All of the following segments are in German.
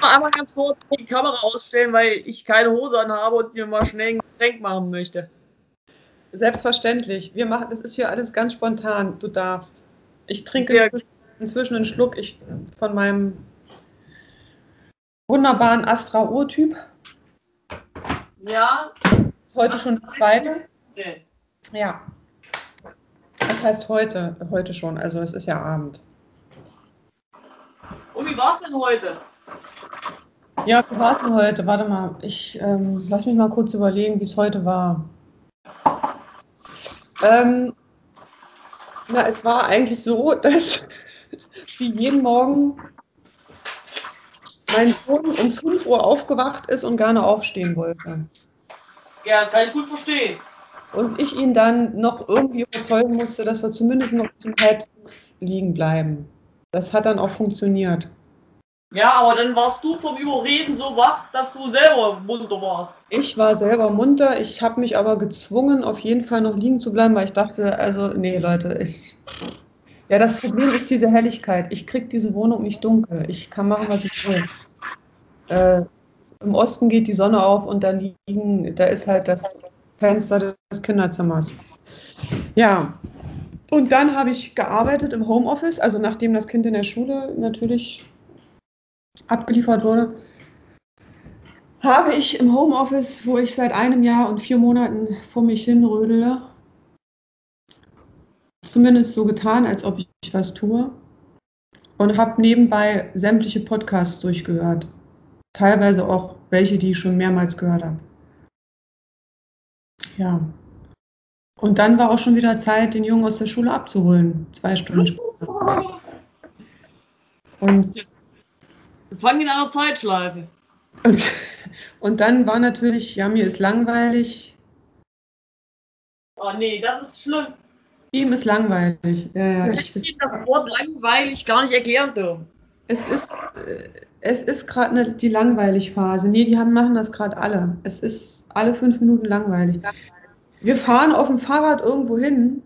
mal einmal ganz kurz die Kamera ausstellen, weil ich keine Hose anhabe und mir mal schnell ein Getränk machen möchte. Selbstverständlich. Wir machen, das ist hier alles ganz spontan. Du darfst. Ich trinke Sehr inzwischen, inzwischen einen Schluck ich, von meinem wunderbaren Astra Urtyp. Ja. Ist heute schon die zweite. Ja. Das heißt heute, heute schon. Also es ist ja Abend. Und wie war's denn heute? Ja, wie war es denn heute? Warte mal, ich ähm, lass mich mal kurz überlegen, wie es heute war. Ähm, na, es war eigentlich so, dass wie jeden Morgen mein Sohn um 5 Uhr aufgewacht ist und gerne aufstehen wollte. Ja, das kann ich gut verstehen. Und ich ihn dann noch irgendwie überzeugen musste, dass wir zumindest noch zum halb sechs liegen bleiben. Das hat dann auch funktioniert. Ja, aber dann warst du vom Überreden so wach, dass du selber munter warst. Ich war selber munter, ich habe mich aber gezwungen, auf jeden Fall noch liegen zu bleiben, weil ich dachte, also, nee, Leute, ich. Ja, das Problem ist diese Helligkeit. Ich kriege diese Wohnung nicht dunkel. Ich kann machen, was ich will. Äh, Im Osten geht die Sonne auf und da liegen, da ist halt das Fenster des Kinderzimmers. Ja, und dann habe ich gearbeitet im Homeoffice, also nachdem das Kind in der Schule natürlich abgeliefert wurde, habe ich im Homeoffice, wo ich seit einem Jahr und vier Monaten vor mich hinrödele, zumindest so getan, als ob ich was tue und habe nebenbei sämtliche Podcasts durchgehört. Teilweise auch welche, die ich schon mehrmals gehört habe. Ja. Und dann war auch schon wieder Zeit, den Jungen aus der Schule abzuholen. Zwei Stunden später. Und Wir fangen in einer Zeitschleife. Und, und dann war natürlich, ja, mir ist langweilig. Oh nee, das ist schlimm. Ihm ist langweilig. Ja, ja, ich, ihm das Wort langweilig gar nicht erklären dürfen. es ist, äh, es ist gerade ne, die langweilig Phase. Nee, die haben, machen das gerade alle. Es ist alle fünf Minuten langweilig. Wir fahren auf dem Fahrrad irgendwo hin.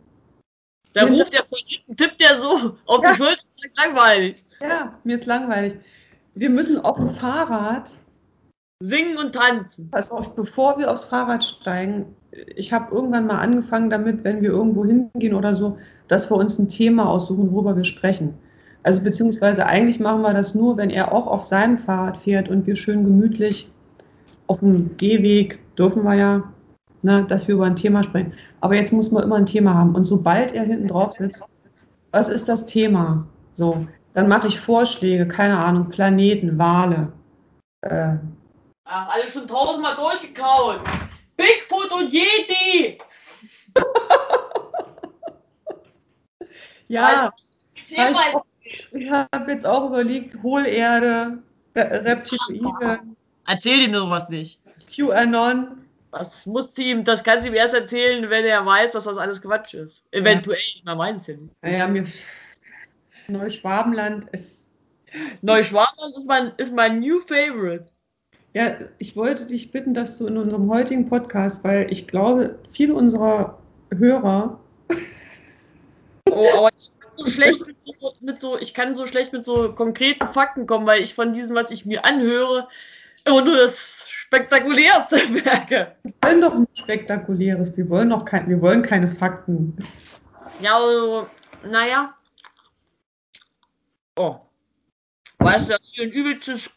Da ruft der von hinten, tippt der so auf Ja. die Schulter sagt langweilig. Ja, mir ist langweilig. Wir müssen auf dem Fahrrad, Singen und tanzen. pass auf, bevor wir aufs Fahrrad steigen, ich habe irgendwann mal angefangen damit, wenn wir irgendwo hingehen oder so, dass wir uns ein Thema aussuchen, worüber wir sprechen. Also beziehungsweise eigentlich machen wir das nur, wenn er auch auf seinem Fahrrad fährt und wir schön gemütlich auf dem Gehweg, dürfen wir ja, ne, dass wir über ein Thema sprechen. Aber jetzt muss man immer ein Thema haben. Und sobald er hinten drauf sitzt, was ist das Thema? So, dann mache ich Vorschläge, keine Ahnung, Planeten, Wale. Äh, Ach, alles schon tausendmal durchgekaut. Bigfoot und Yeti. ja, mal. ich habe jetzt auch überlegt, Hohlerde, Re- Reptiloide, Erzähl ihm sowas nicht. QAnon. Das muss ihm, das kann sie ihm erst erzählen, wenn er weiß, dass das alles Quatsch ist. Eventuell, man weiß es ja nicht. Naja, mir Neuschwabenland ist. Neuschwabenland ist mein, ist mein new favorite. Ja, ich wollte dich bitten, dass du in unserem heutigen Podcast, weil ich glaube, viele unserer Hörer, Oh, aber ich kann so schlecht mit so, mit so, ich kann so schlecht mit so konkreten Fakten kommen, weil ich von diesem, was ich mir anhöre, immer nur das Spektakulärste merke. wir wollen doch nichts Spektakuläres, wir wollen doch kein, wir wollen keine Fakten. Ja, also, naja. Oh. Weißt du, dass hier ein übelstes,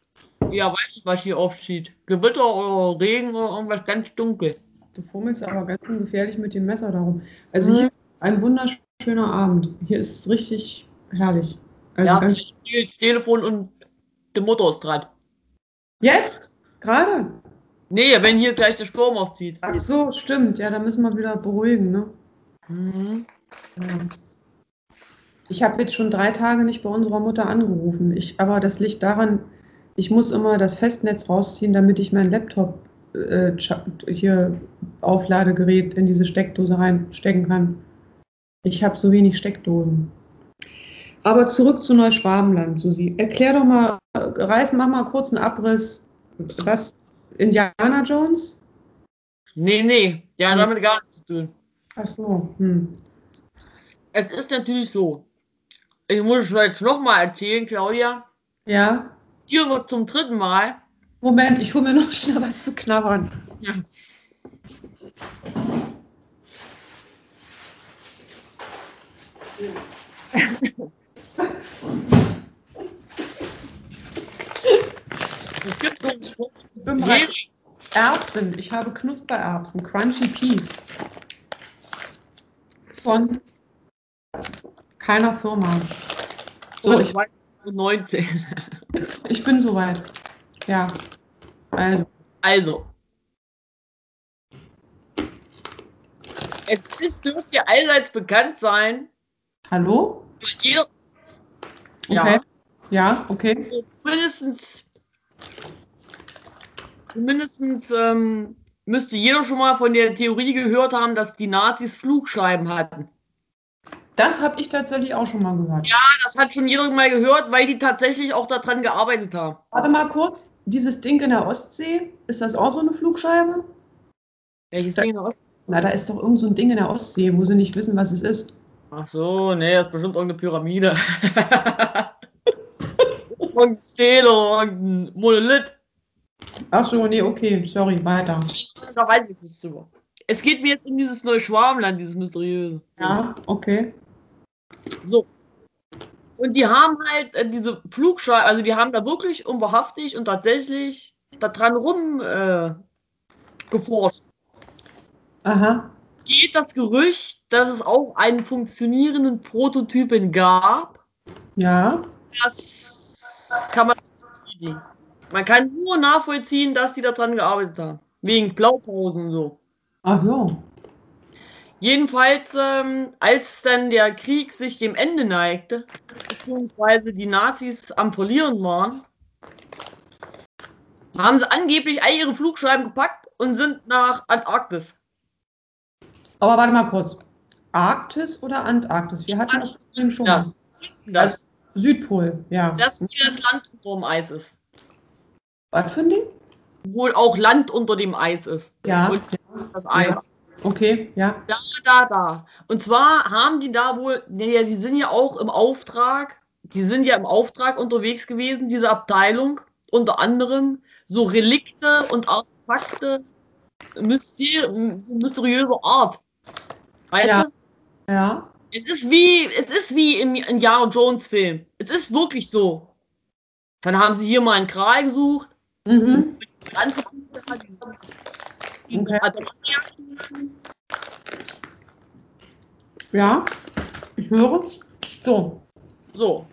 ja, weiß ich, was hier aufzieht. Gewitter oder Regen oder irgendwas ganz dunkel. Du fummelst aber ganz schön gefährlich mit dem Messer darum. Also Mhm. hier ein wunderschöner Abend. Hier ist es richtig herrlich. Also ja, ganz ich spiele das Telefon und die Mutter ist dran. jetzt? Gerade? Nee, wenn hier gleich der Sturm aufzieht. Ach so, stimmt. Ja, da müssen wir wieder beruhigen, ne? Mhm. Ja. Ich habe jetzt schon drei Tage nicht bei unserer Mutter angerufen. Ich, aber das liegt daran, ich muss immer das Festnetz rausziehen, damit ich mein Laptop äh, hier Aufladegerät in diese Steckdose reinstecken kann. Ich habe so wenig Steckdosen. Aber zurück zu Neuschwabenland, Susi. Erklär doch mal, reiß, mach mal kurz einen Abriss. Was? Indiana Jones? Nee, nee, ja, Nee. damit gar nichts zu tun. Ach so. Hm. Es ist natürlich so. Ich muss es jetzt nochmal erzählen, Claudia. Ja, Hier wird zum dritten Mal. Moment, ich hole mir noch schnell was zu knabbern. Ja. Es gibt so einen Spruch. Erbsen. Ich habe Knuspererbsen. Crunchy Peas. Von keiner Firma. So, ich, war 19. ich bin soweit. Ja. Also, Also. Es ist, dürfte allseits bekannt sein, hallo? jeder, Okay. Ja, okay. zumindest, zumindest ähm, müsste jeder schon mal von der Theorie gehört haben, dass die Nazis Flugscheiben hatten. Das habe ich tatsächlich auch schon mal gehört. Das hat schon jeder mal gehört, weil die tatsächlich auch daran gearbeitet haben. Warte mal kurz. Dieses Ding in der Ostsee, ist das auch so eine Flugscheibe? Welches Da- Ding in der Ost? Na, da ist doch irgend so ein Ding in der Ostsee, wo sie nicht wissen, was es ist. Ach so, nee, das ist bestimmt irgendeine Pyramide. irgendein Stil oder irgendein Monolith. Ach so, nee, okay, sorry, weiter. Da weiß ich jetzt nicht drüber. Es geht mir jetzt um dieses Neuschwabenland, dieses mysteriöse. Ja, okay. So. Und die haben halt äh, diese Flugscheibe, also die haben da wirklich und wahrhaftig und tatsächlich da dran rum äh, geforscht. Aha. Geht das Gerücht, dass es auch einen funktionierenden Prototypen gab? Ja. Das kann man nicht. Man kann nur nachvollziehen, dass die daran gearbeitet haben. Wegen Blaupausen und so. Ach so. Jedenfalls, ähm, als dann der Krieg sich dem Ende neigte, beziehungsweise die Nazis am Verlieren waren, haben sie angeblich all ihre Flugscheiben gepackt und sind nach Antarktis. Aber warte mal kurz. Arktis oder Antarktis? Wir hatten das Problem schon Das. Das, Also Südpol, ja. das hier das Land unter dem Eis ist. Was für ein Ding? Wohl auch Land unter dem Eis ist. Ja. Und das Eis. Ja. Okay, ja. Da, da, da. Und zwar haben die da wohl, ja, die sind ja auch im Auftrag, die sind ja im Auftrag unterwegs gewesen, diese Abteilung, unter anderem so Relikte und Artefakte myster mysteriöser Art. Weißt Ja. du? Ja. Es ist wie, es ist wie im Indiana Jones Film. Es ist wirklich so. Dann haben sie hier mal einen Kral gesucht, Mhm. Okay. Ja. Ich höre. So. So.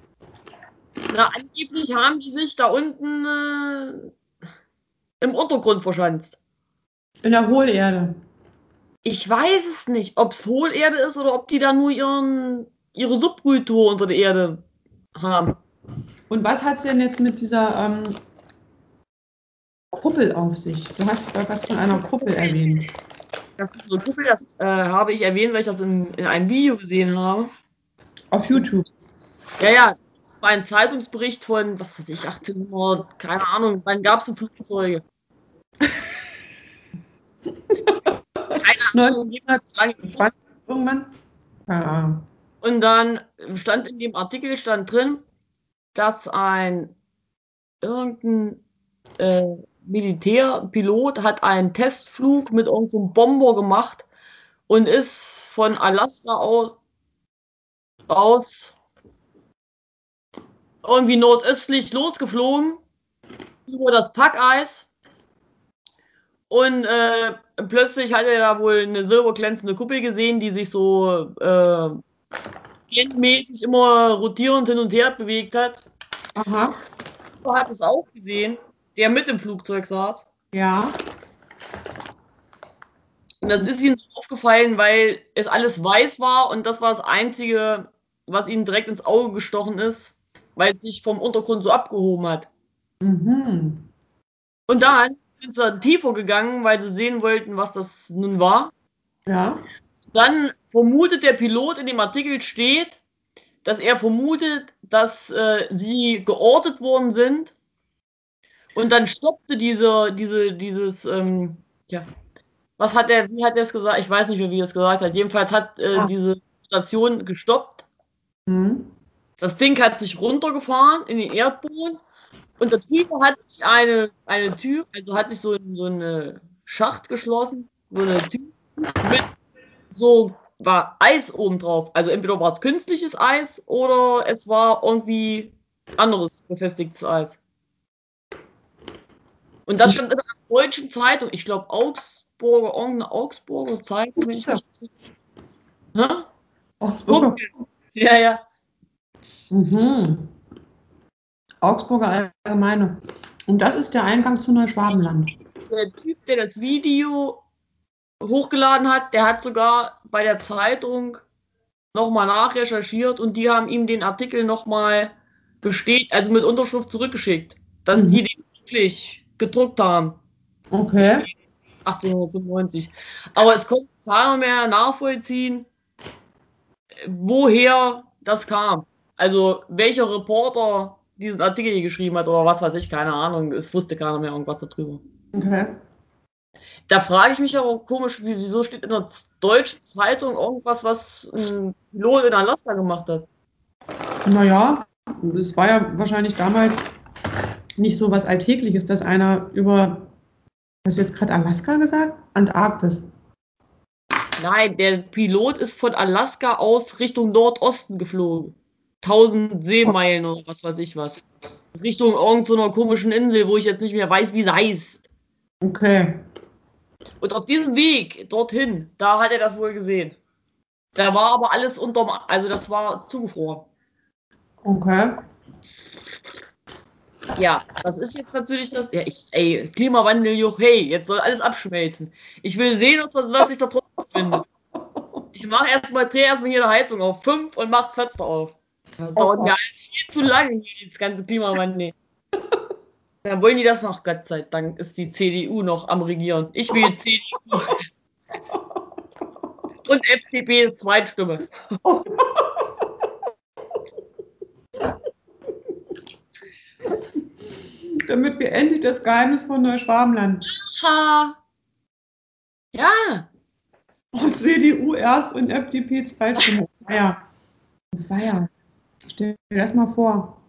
Na, angeblich haben die sich da unten äh, im Untergrund verschanzt. In der Hohlerde. Ich weiß es nicht, ob es Hohlerde ist oder ob die da nur ihren, ihre Subkultur unter der Erde haben. Und was hat es denn jetzt mit dieser ähm, Kuppel auf sich? Du hast was von einer Kuppel erwähnt. Das ist so Kuppel, das äh, habe ich erwähnt, weil ich das in, in einem Video gesehen habe. Auf YouTube. Ja, ja, das war ein Zeitungsbericht von, was weiß ich, 1800, keine Ahnung, wann gab es Flugzeuge? keine Ahnung, jedenfalls lange 1920 irgendwann? Keine Ahnung. Und dann stand in dem Artikel stand drin, dass ein irgendein äh, Militärpilot hat einen Testflug mit irgendeinem Bomber gemacht und ist von Alaska aus, aus irgendwie nordöstlich losgeflogen über das Packeis und äh, plötzlich hat er da wohl eine silberglänzende Kuppel gesehen, die sich so äh, mäßig immer rotierend hin und her bewegt hat. Aha. Hat es auch gesehen, der mit im Flugzeug saß. Ja. Und das ist ihm so aufgefallen, weil es alles weiß war und das war das Einzige, was ihm direkt ins Auge gestochen ist, weil es sich vom Untergrund so abgehoben hat. Mhm. Und dann sind sie tiefer gegangen, weil sie sehen wollten, was das nun war. Ja. Dann vermutet der Pilot in dem Artikel steht, dass er vermutet, dass äh, sie geortet worden sind. Und dann stoppte diese, diese, dieses, ähm, ja, was hat er, wie hat er es gesagt? Ich weiß nicht mehr, wie er es gesagt hat. Jedenfalls hat äh, Ah. diese Station gestoppt. Mhm. Das Ding hat sich runtergefahren in den Erdboden Und da drüber hat sich eine, eine Tür, also hat sich so, so eine Schacht geschlossen, so eine Tür mit so war Eis oben drauf. Also entweder war es künstliches Eis oder es war irgendwie anderes befestigtes Eis. Und das stand in einer deutschen Zeitung, ich glaube Augsburger, irgendeine Augsburger Zeitung, wenn ich mich nicht. Hä? Augsburger. Ja, ja. Mhm. Augsburger Allgemeine. Und das ist der Eingang zu Neuschwabenland. Der Typ, der das Video hochgeladen hat, der hat sogar bei der Zeitung nochmal nachrecherchiert und die haben ihm den Artikel nochmal besteht, also mit Unterschrift zurückgeschickt, dass Mhm. die den wirklich gedruckt haben. Okay. 1895. Aber es konnte keiner mehr nachvollziehen, woher das kam. Also welcher Reporter diesen Artikel geschrieben hat oder was weiß ich, keine Ahnung. Es wusste keiner mehr irgendwas darüber. Okay. Da frage ich mich aber komisch, wieso steht in der deutschen Zeitung irgendwas, was ein Pilot in Alaska gemacht hat? Naja, es war ja wahrscheinlich damals nicht so was Alltägliches, dass einer über, hast du jetzt gerade Alaska gesagt? Antarktis. Nein, der Pilot ist von Alaska aus Richtung Nordosten geflogen. 1000 Seemeilen oder was weiß ich was. Richtung irgendeiner komischen Insel, wo ich jetzt nicht mehr weiß, wie sie heißt. Okay. Und auf diesem Weg dorthin, da hat er das wohl gesehen. Da war aber alles unterm, also das war zugefroren. Okay. Ja, das ist jetzt natürlich das. Ja, ich, ey, Klimawandel, juch, hey, jetzt soll alles abschmelzen. Ich will sehen, was, was ich da drunter finde. Ich mache erstmal, drehe erstmal hier die Heizung auf 5 und mach das Fenster auf. Das dauert mir alles viel zu lange hier, das ganze Klimawandel. Dann wollen die das noch, Gott sei Dank ist die CDU noch am Regieren. Ich will CDU. Und FDP Zweitstimme. Damit wir endlich das Geheimnis von Neuschwabenland. Ha. Ja, Und CDU erst und FDP Zweitstimme. Feier. Feier. Stell dir das mal vor.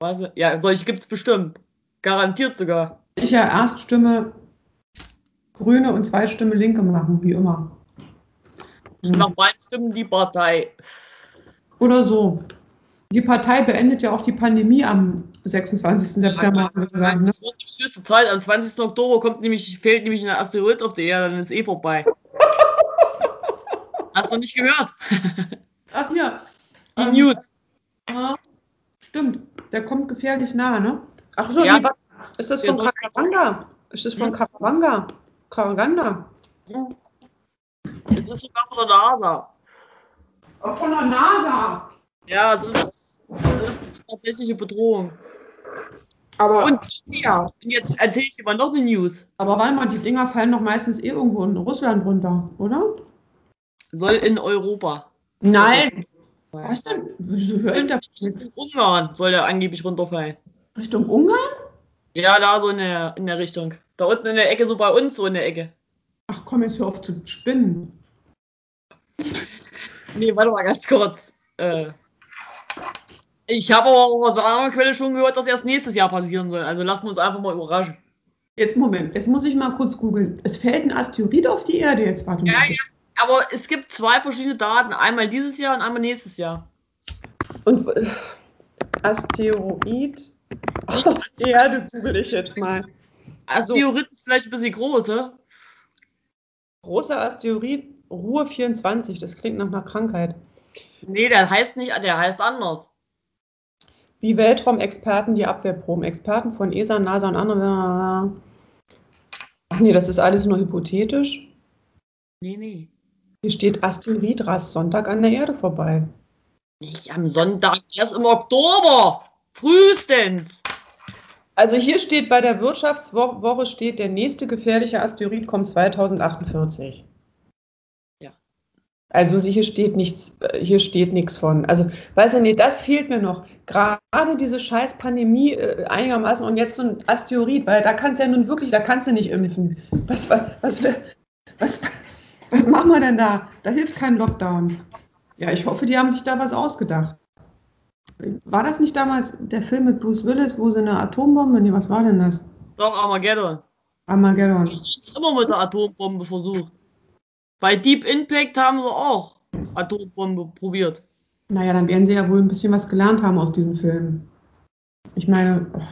warte. Ja, solche gibt es bestimmt. Garantiert sogar. Ich ja Erststimme Grüne und Zweitstimme Linke machen, wie immer. Ich nach meinen Stimmen die Partei. Oder so. Die Partei beendet ja auch die Pandemie am 26. September. ne? Es wird die höchste Zeit. Am 20. Oktober kommt nämlich, fehlt nämlich ein Asteroid auf der Erde, dann ist eh vorbei. Hast du nicht gehört? Ach ja. Die Ähm, News. ah, Stimmt, der kommt gefährlich nah, ne? Ach so, Ja. nee, ist das von Karawanga? Ist das von Hm? Karawanga? Karawanga? Es ist sogar von der NASA. Auch von der NASA. Ja, das ist, das ist eine tatsächliche Bedrohung. Aber, Und ja, jetzt erzähle ich dir mal noch eine News. aber warte mal, die Dinger fallen doch meistens eh irgendwo in Russland runter, oder? Soll in Europa. Nein. Was denn? Wieso höre ich da In Ungarn soll der angeblich runterfallen. Richtung Ungarn? Ja, da so in der, in der Richtung. Da unten in der Ecke, so bei uns, so in der Ecke. Ach komm, jetzt hör auf zu spinnen. Nee, warte mal ganz kurz. Äh, ich habe aber auch aus einer anderen Quelle schon gehört, dass erst nächstes Jahr passieren soll. Also lassen wir uns einfach mal überraschen. Jetzt Moment, jetzt muss ich mal kurz googeln. Es fällt ein Asteroid auf die Erde jetzt, warte Ja, mal. ja. Aber es gibt zwei verschiedene Daten. Einmal dieses Jahr und einmal nächstes Jahr. Und äh, Asteroid auf die Erde google ich jetzt mal. Also Asteroid ist vielleicht ein bisschen groß, hä? Großer Asteroid, Ruhe 24, das klingt nach einer Krankheit. Nee, der heißt nicht, der heißt anders. Wie Weltraumexperten die Abwehrproben. Experten von ESA, NASA und anderen. Ach nee, das ist alles nur hypothetisch. Nee, nee. Hier steht Asteroid rast Sonntag an der Erde vorbei. Nicht am Sonntag, erst im Oktober. Frühestens. Also hier steht bei der Wirtschaftswoche steht, der nächste gefährliche Asteroid kommt 2048. Also hier steht nichts, äh, hier steht nichts von. Also, weißt du, nee, das fehlt mir noch. Gerade diese scheiß Pandemie äh, einigermaßen und jetzt so ein Asteroid, weil da kannst du ja nun wirklich, da kannst du nicht impfen. Was, was, was, was, was machen wir denn da? Da hilft kein Lockdown. Ja, ich hoffe, die haben sich da was ausgedacht. War das nicht damals der Film mit Bruce Willis, wo sie eine Atombombe? Nee, was war denn das? Doch, Armageddon. Armageddon. Ich hab's immer mit der Atombombe versucht. Bei Deep Impact haben sie auch Atombombe probiert. Naja, dann werden sie ja wohl ein bisschen was gelernt haben aus diesen Filmen. Ich meine, oh,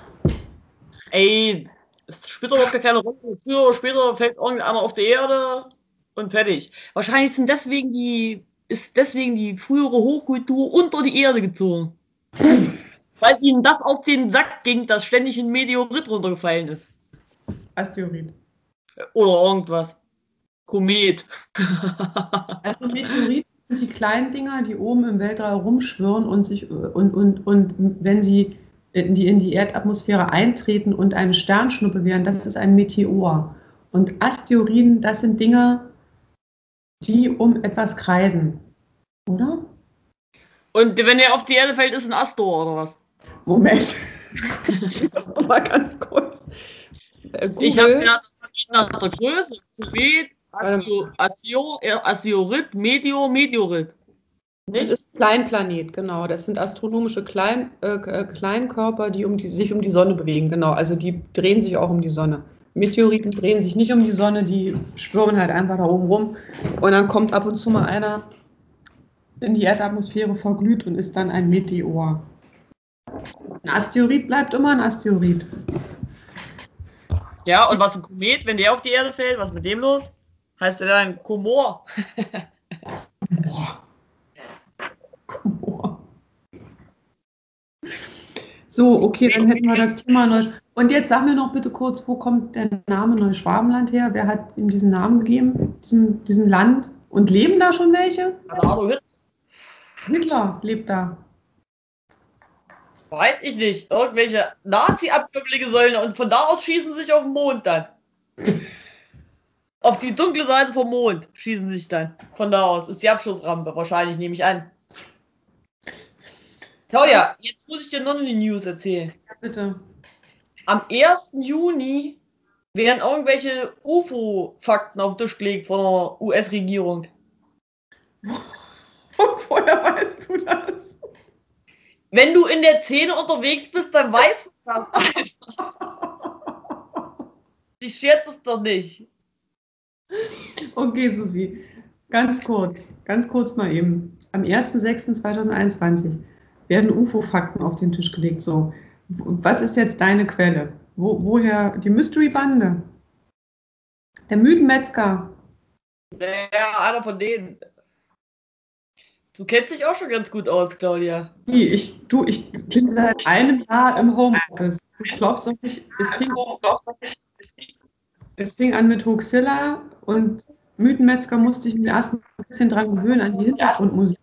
Ey, es spielt doch keine Rolle. Früher oder später fällt irgendeiner auf die Erde und fertig. Wahrscheinlich sind deswegen die, ist deswegen die frühere Hochkultur unter die Erde gezogen. Weil ihnen das auf den Sack ging, dass ständig ein Meteorit runtergefallen ist. Asteroid. Oder irgendwas. Komet. Also Meteoriten sind die kleinen Dinger, die oben im Weltall rumschwirren und sich und, und, und wenn sie in die, in die Erdatmosphäre eintreten und eine Sternschnuppe wären, das ist ein Meteor. Und Asteroiden, das sind Dinger, die um etwas kreisen. Oder? Und wenn er auf die Erde fällt, ist ein Astor oder was? Moment. ich muss noch mal ganz kurz. Äh, Ich habe Google. gedacht, das geht nach der Größe. Komet, Astio, Astio, äh, Asteroid, Meteor, Meteorit. Das Nicht? ist ein Kleinplanet, genau. Das sind astronomische Klein, äh, äh, Kleinkörper, die, um die sich um die Sonne bewegen. Genau, also die drehen sich auch um die Sonne. Meteoriten drehen sich nicht um die Sonne, die schwirren halt einfach da oben rum. Und dann kommt ab und zu mal einer in die Erdatmosphäre verglüht und ist dann ein Meteor. Ein Asteroid bleibt immer ein Asteroid. Ja, und was ein Komet, wenn der auf die Erde fällt, was ist mit dem los? Heißt der dann Komor? Boah. So, okay, dann hätten wir das Thema neu. Und jetzt sag mir noch bitte kurz, wo kommt der Name Neuschwabenland her? Wer hat ihm diesen Namen gegeben, diesem, diesem Land? Und leben da schon welche? Adolf Hitler? Hitler lebt da. Weiß ich nicht. Irgendwelche Nazi-Abkömmlinge sollen und von da aus schießen sie sich auf den Mond dann. auf die dunkle Seite vom Mond schießen sich dann. Von da aus ist die Abschussrampe, wahrscheinlich, nehme ich an. Claudia, jetzt muss ich dir noch eine News erzählen. Ja, bitte. Am 1. Juni werden irgendwelche UFO-Fakten auf den Tisch gelegt von der US-Regierung. Woher weißt du das? Wenn du in der Szene unterwegs bist, dann weißt du das. Ich scherze es doch nicht. Okay, Susi, ganz kurz, ganz kurz mal eben. Am 1.6.2021 werden UFO-Fakten auf den Tisch gelegt. So, was ist jetzt deine Quelle? Wo, woher die Mystery-Bande? Der Mythenmetzger. Ja, einer von denen. Du kennst dich auch schon ganz gut aus, Claudia. Wie, Ich, du, ich bin seit einem Jahr im Homeoffice. Du glaubst doch nicht, es fing, es fing an mit Hoaxilla und Mythenmetzger musste ich mich erst ein bisschen dran gewöhnen an die Hintergrundmusik.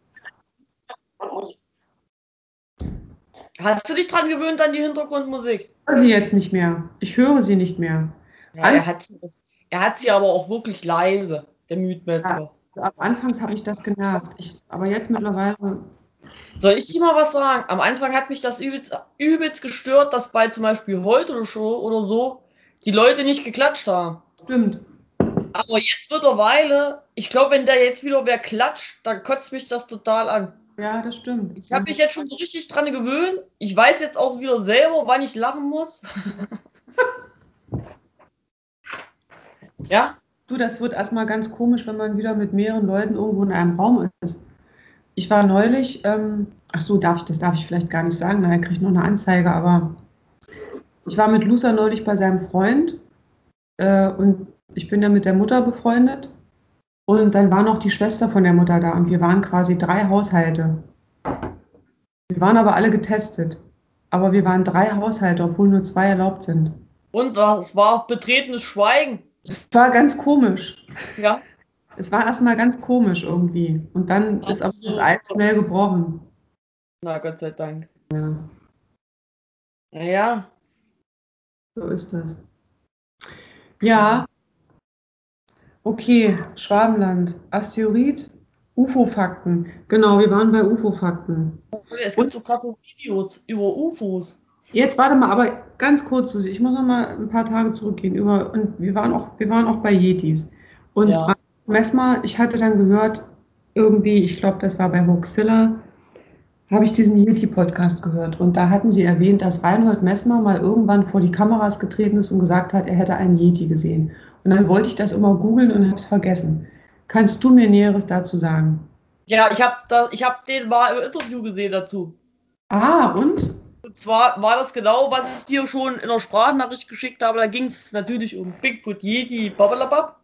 Hast du dich dran gewöhnt an die Hintergrundmusik? Ich höre sie jetzt nicht mehr. Ich höre sie nicht mehr. Ja, er, hat sie, er hat sie aber auch wirklich leise, der Mythmetzger. Am Anfangs hat mich das genervt. Ich, aber jetzt mittlerweile. Soll ich dir mal was sagen? Am Anfang hat mich das übelst, übelst gestört, dass bei zum Beispiel heute Show oder so die Leute nicht geklatscht haben. Stimmt. Aber jetzt mittlerweile, ich glaube, wenn da jetzt wieder wer klatscht, dann kotzt mich das total an. Ja, das stimmt. Ich habe mich jetzt schon so richtig dran gewöhnt. Ich weiß jetzt auch wieder selber, wann ich lachen muss. ja? Du, das wird erstmal ganz komisch, wenn man wieder mit mehreren Leuten irgendwo in einem Raum ist. Ich war neulich, ähm, ach so, darf ich, das darf ich vielleicht gar nicht sagen, nachher kriege ich noch eine Anzeige, aber ich war mit Luca neulich bei seinem Freund äh, und ich bin ja mit der Mutter befreundet und dann war noch die Schwester von der Mutter da und wir waren quasi drei Haushalte. Wir waren aber alle getestet, aber wir waren drei Haushalte, obwohl nur zwei erlaubt sind. Und es war betretenes Schweigen. Es war ganz komisch. Ja. Es war erstmal ganz komisch irgendwie. Und dann Ach ist aber das Eis schnell gebrochen. Na, Gott sei Dank. Ja, Naja. So ist das. Ja. Okay, Schwabenland. Asteroid, UFO-Fakten. Genau, wir waren bei UFO-Fakten. Es gibt so krasse Videos über UFOs. Jetzt warte mal, aber ganz kurz, Susi, ich muss noch mal ein paar Tage zurückgehen. Über, und wir waren auch, wir waren auch bei Yetis. Und Ja. Messmer, ich hatte dann gehört, irgendwie, ich glaube, das war bei Hoaxilla, habe ich diesen Yeti-Podcast gehört und da hatten sie erwähnt, dass Reinhold Messmer mal irgendwann vor die Kameras getreten ist und gesagt hat, er hätte einen Yeti gesehen. Und dann wollte ich das immer googeln und habe es vergessen. Kannst du mir Näheres dazu sagen? Ja, ich habe hab den mal im Interview gesehen dazu. Ah, und? Und zwar war das genau, was ich dir schon in der Sprachnachricht geschickt habe. Da ging es natürlich um Bigfoot, Yeti, Babalabab.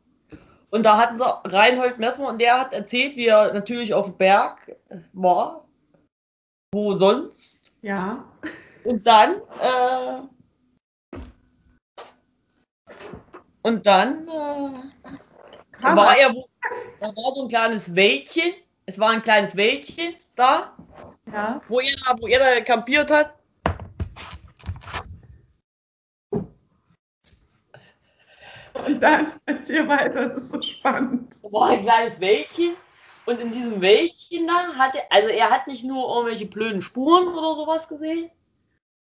Und da hatten sie Reinhold Messmer und der hat erzählt, wie er natürlich auf dem Berg war. Wo sonst? Ja. Und dann, äh, und dann äh, war er, da war so ein kleines Wäldchen. Es war ein kleines Wäldchen da, ja. wo, er, wo er da kampiert hat. Und dann erzähl weiter, das ist so spannend. Da war ein kleines Wäldchen und in diesem Wäldchen da hatte, also er hat nicht nur irgendwelche blöden Spuren oder sowas gesehen,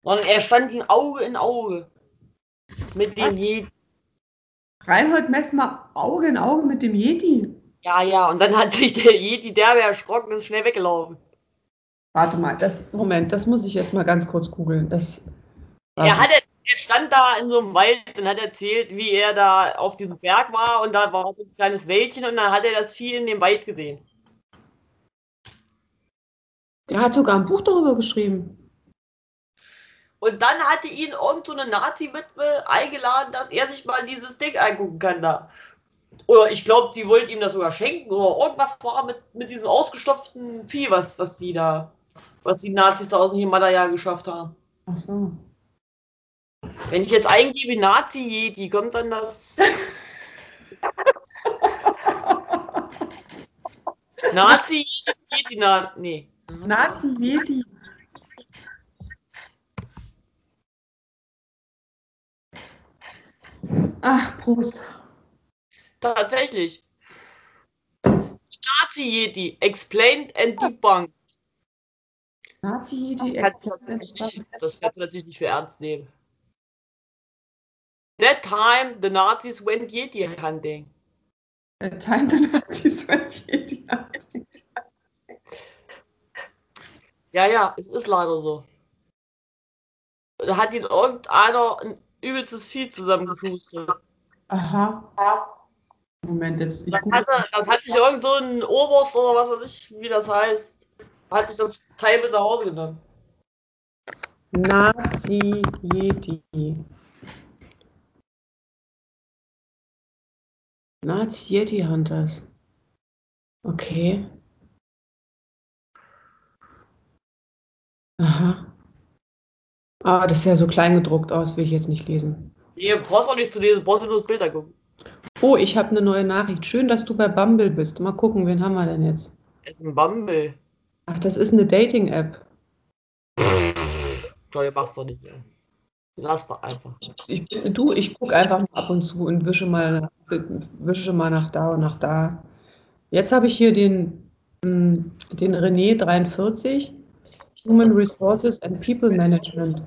sondern er stand in Auge in Auge mit dem Yeti. Reinhold Messmer Auge in Auge mit dem Yeti. Ja, ja, und dann hat sich der Yeti derbe erschrocken und ist schnell weggelaufen. Warte mal, das, Moment, das muss ich jetzt mal ganz kurz googeln. Das, er, hatte, er stand da in so einem Wald und hat erzählt, wie er da auf diesem Berg war und da war so ein kleines Wäldchen und dann hat er das Vieh in dem Wald gesehen. Er hat sogar ein Buch darüber geschrieben. Und dann hatte ihn irgend so eine Nazi-Witwe eingeladen, dass er sich mal dieses Ding angucken kann da. Oder ich glaube, sie wollte ihm das sogar schenken oder irgendwas war mit, mit diesem ausgestopften Vieh, was, was die da, was die Nazis da aus dem Himalaya geschafft haben. Ach so. Wenn ich jetzt eingebe Nazi-Yeti, kommt dann das. Nazi-Yeti, na, nee. Nazi-Yeti. Ach, Prost. Tatsächlich. Nazi-Yeti, explained and debunked. Nazi-Yeti, explained and debunked. Das kannst du natürlich nicht für ernst nehmen. That time the Nazis went Yeti hunting. That time the Nazis went Yeti hunting. Ja, ja, es ist leider so. Da hat ihn irgendeiner ein übelstes Vieh zusammengesucht. Aha. Moment, jetzt. Ich das, hatte, das hat sich irgend so ein Oberst oder was weiß ich, wie das heißt, hat sich das Teil mit nach Hause genommen. Nazi-Yeti. Nazi-Yeti Hunters. Okay. Aha. Ah, das ist ja so klein gedruckt aus, will ich jetzt nicht lesen. Nee, brauchst auch nicht zu lesen, brauchst du nur das Bild angucken. Oh, ich habe eine neue Nachricht. Schön, dass du bei Bumble bist. Mal gucken, wen haben wir denn jetzt? Ein Bumble. Ach, das ist eine Dating-App. Toll, machst doch nicht mehr. Lass doch einfach. Ich, du, ich gucke einfach ab und zu und wische mal, wische mal nach da und nach da. Jetzt habe ich hier den, hm, den René 43, Human Resources and People Management.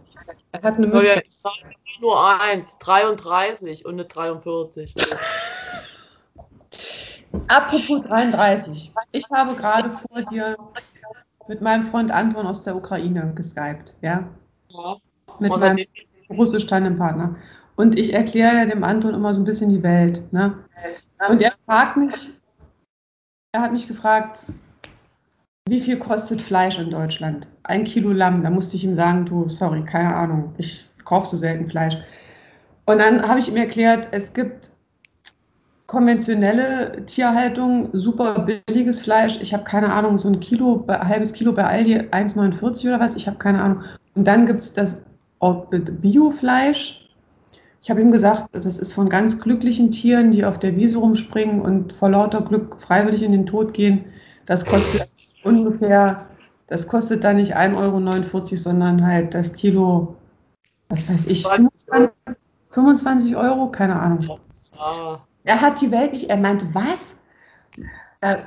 Er hat eine Mütze. Ich sage nur eins, 33 und eine 43. Apropos 33. Ich habe gerade vor dir mit meinem Freund Anton aus der Ukraine geskypt, ja? Ja. Mit meinem russisch Partner. Und ich erkläre ja dem Anton immer so ein bisschen die Welt. Ne? Und er fragt mich, er hat mich gefragt, wie viel kostet Fleisch in Deutschland? Ein Kilo Lamm. Da musste ich ihm sagen, du, sorry, keine Ahnung, ich kaufe so selten Fleisch. Und dann habe ich ihm erklärt, es gibt konventionelle Tierhaltung, super billiges Fleisch. Ich habe keine Ahnung, so ein Kilo, ein halbes Kilo bei Aldi 1,49 oder was, ich habe keine Ahnung. Und dann gibt es das Biofleisch. Ich habe ihm gesagt, das ist von ganz glücklichen Tieren, die auf der Wiese rumspringen und vor lauter Glück freiwillig in den Tod gehen. Das kostet ungefähr, das kostet dann nicht 1,49 Euro, sondern halt das Kilo, was weiß ich, 25, 25 Euro, keine Ahnung. Er hat die Welt nicht, er meinte, was? Äh,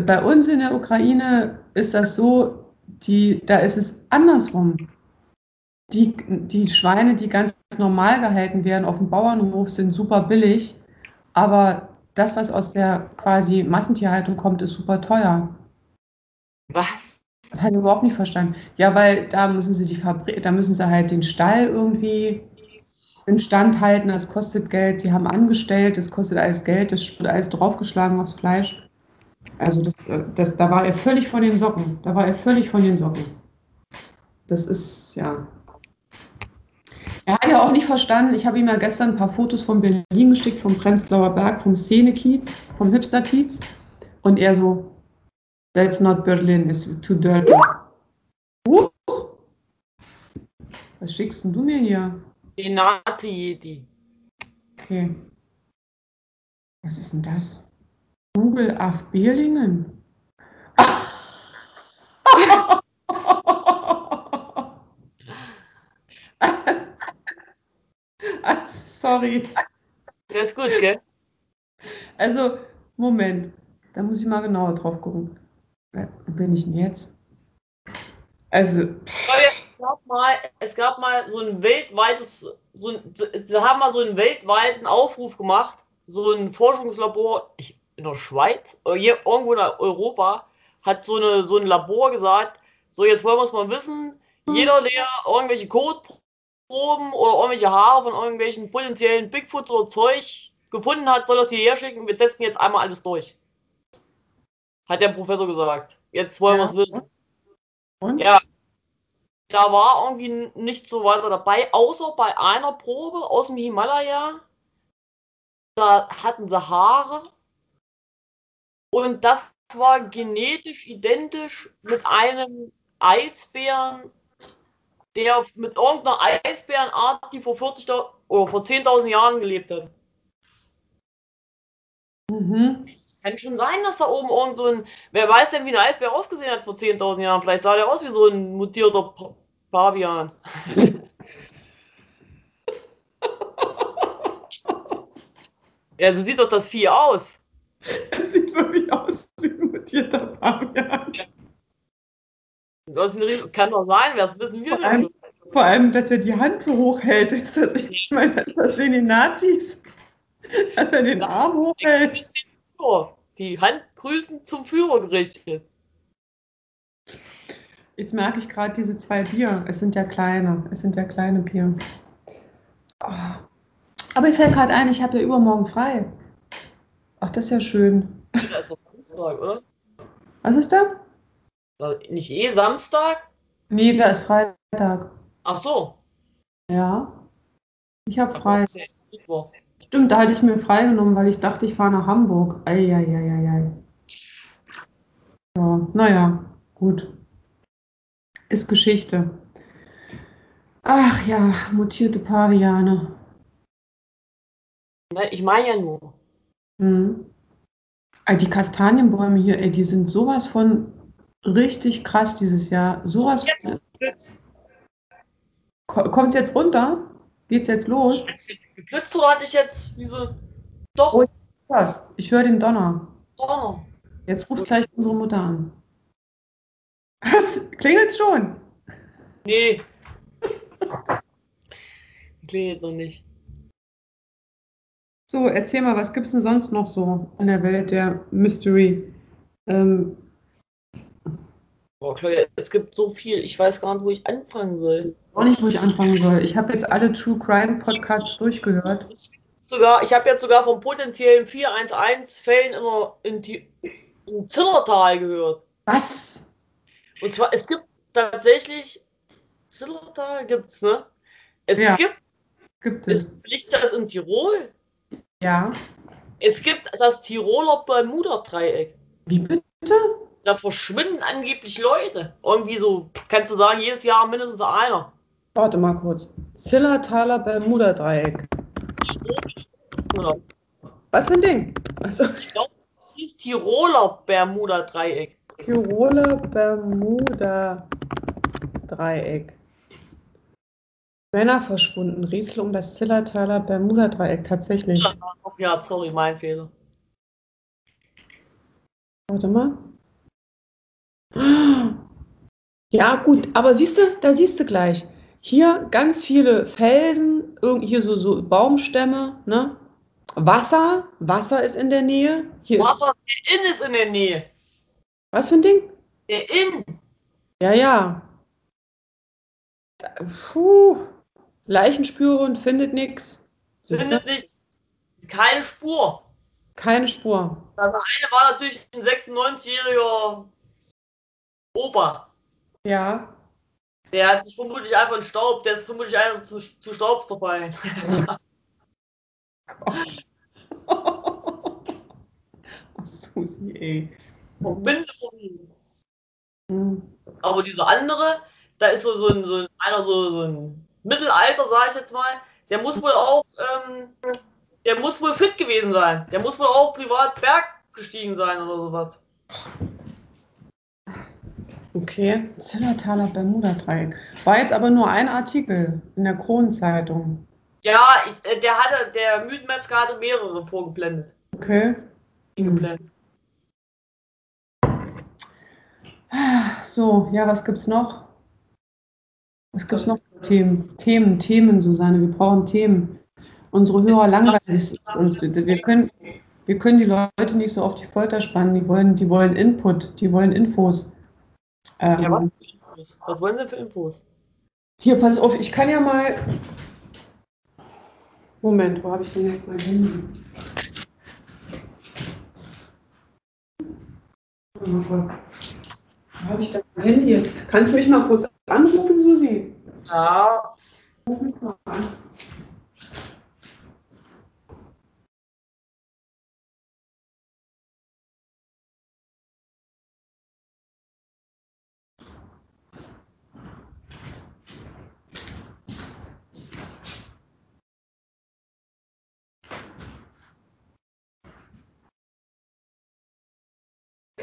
bei uns in der Ukraine ist das so, die, da ist es andersrum. Die, die Schweine, die ganz normal gehalten werden auf dem Bauernhof, sind super billig, aber das, was aus der quasi Massentierhaltung kommt, ist super teuer. Was? Das ich überhaupt nicht verstanden. Ja, weil da müssen sie die Fabrik, da müssen sie halt den Stall irgendwie instand halten, das kostet Geld. Sie haben angestellt, das kostet alles Geld, das wird alles draufgeschlagen aufs Fleisch. Also das, äh, das, da war er völlig von den Socken. Da war er völlig von den Socken. Das ist, ja. Er hat ja auch nicht verstanden, ich habe ihm ja gestern ein paar Fotos von Berlin geschickt, vom Prenzlauer Berg, vom Szene-Kiez, vom Hipster-Kiez. Und er so, that's not Berlin, it's too dirty. Huch! Was schickst du mir hier? Die Nazi-Jedi. Okay. Was ist denn das? Google auf Bierlingen. Sorry. Der ist gut, gell? Also, Moment. Da muss ich mal genauer drauf gucken. Wo bin ich denn jetzt? Also. Es gab mal, es gab mal so ein weltweites, so ein, sie haben mal so einen weltweiten Aufruf gemacht, so ein Forschungslabor in der Schweiz, hier irgendwo in Europa, hat so, eine, so ein Labor gesagt, so jetzt wollen wir es mal wissen, jeder, der irgendwelche Kotproben oder irgendwelche Haare von irgendwelchen potenziellen Bigfoots oder Zeug gefunden hat, soll das hierher schicken, wir testen jetzt einmal alles durch. Hat der Professor gesagt. Jetzt wollen ja. wir es wissen. Und? Ja, da war irgendwie nicht so weiter dabei, außer bei einer Probe aus dem Himalaya. Da hatten sie Haare. Und das war genetisch identisch mit einem Eisbären, der mit irgendeiner Eisbärenart, die vor 40 oder vor 10.000 Jahren gelebt hat. Mhm. Es kann schon sein, dass da oben irgend so ein. Wer weiß denn, wie ein Eisbär ausgesehen hat vor 10.000 Jahren? Vielleicht sah der aus wie so ein mutierter Pavian. ja, so sieht doch das Vieh aus. Es sieht wirklich aus wie ein mutierter Pavian. Das kann doch sein, das wissen wir vor allem, schon. Vor allem, dass er die Hand so hoch hält. Ist das, ich meine, ist das wie die Nazis? Dass er den Arm hochhält. Die Hand grüßend zum Führer gerichtet. Jetzt merke ich gerade diese zwei Bier. Es sind ja kleine. Es sind ja kleine Bier. Oh. Aber ich fällt gerade ein, ich habe ja übermorgen frei. Ach, das ist ja schön. Da ist Samstag, oder? Was ist da? Nicht eh Samstag? Nee, da ist Freitag. Ach so. Ja. Ich habe frei. Stimmt, da hatte ich mir freigenommen, weil ich dachte, ich fahre nach Hamburg. Eieieiei. Ja, naja, gut. Ist Geschichte. Ach ja, mutierte Paviane. Ich meine ja nur. Hm. Die Kastanienbäume hier, ey, die sind sowas von richtig krass dieses Jahr. Sowas jetzt, jetzt. Kommt es jetzt runter? Geht's jetzt los? Geblitzt oder hatte ich jetzt diese. Doch. Oh, was? Ich höre den Donner. Donner. Jetzt ruft gleich unsere Mutter an. Was? Klingelt's schon? Nee. Klingelt noch nicht. So, erzähl mal, was gibt's denn sonst noch so in der Welt der Mystery? Ähm, Boah, Claudia, es gibt so viel. Ich weiß gar nicht, wo ich anfangen soll. Auch nicht, wo ich anfangen soll. Ich habe jetzt alle True Crime Podcasts durchgehört. Sogar, ich habe jetzt sogar von potenziellen 411-Fällen in, in, in Zillertal gehört. Was? Und zwar, es gibt tatsächlich. Zillertal gibt's, ne? Es ja, gibt. Gibt es. Ist, liegt das in Tirol? Ja. Es gibt das Tiroler Bermuda-Dreieck. Wie bitte? da verschwinden angeblich Leute. Irgendwie so, kannst du sagen, jedes Jahr mindestens einer. Warte mal kurz. Zillertaler Bermuda-Dreieck. Was für ein Ding? Achso. Ich glaube, es hieß Tiroler Bermuda-Dreieck. Tiroler Bermuda-Dreieck. Männer verschwunden. Rätsel um das Zillertaler Bermuda-Dreieck. Tatsächlich. Ja, sorry, mein Fehler. Warte mal. Ja, gut, aber siehst du, da siehst du gleich. Hier ganz viele Felsen, hier so, so Baumstämme, ne? Wasser, Wasser ist in der Nähe. Hier Wasser, ist, der Inn ist in der Nähe. Was für ein Ding? Der Inn. Ja, ja. Puh. Leichenspuren findet nichts. Findet nichts. Keine Spur. Keine Spur. Das eine war natürlich ein 96-jähriger Opa. Ja. Der hat sich vermutlich einfach in Staub, der ist vermutlich einfach zu, zu Staub zerfallen. Gott. oh, Susi, ey. Verbinde hm. Aber dieser andere, da ist so, so, ein, so ein, einer so, so ein Mittelalter, sag ich jetzt mal, der muss wohl auch, ähm, der muss wohl fit gewesen sein. Der muss wohl auch privat Berg gestiegen sein oder sowas. Okay, Zillertaler Bermuda-Dreieck. War jetzt aber nur ein Artikel in der Kronenzeitung. Ja, ich, äh, der hatte, der Mythenmetzger hatte mehrere vorgeblendet. Okay. Geblendet. So, ja, was gibt's noch? Was gibt's noch für Themen? Themen, Themen, Susanne. Wir brauchen Themen. Unsere Hörer langweilig sind uns. Wir können, wir können die Leute nicht so auf die Folter spannen. Die wollen, die wollen Input, die wollen Infos. Ähm, ja, was, was wollen Sie für Infos? Hier, pass auf, ich kann ja mal. Moment, wo habe ich denn jetzt mein Handy? Wo habe ich denn mein Handy jetzt? Kannst du mich mal kurz anrufen, Susi? Ja. Ruf mich mal an.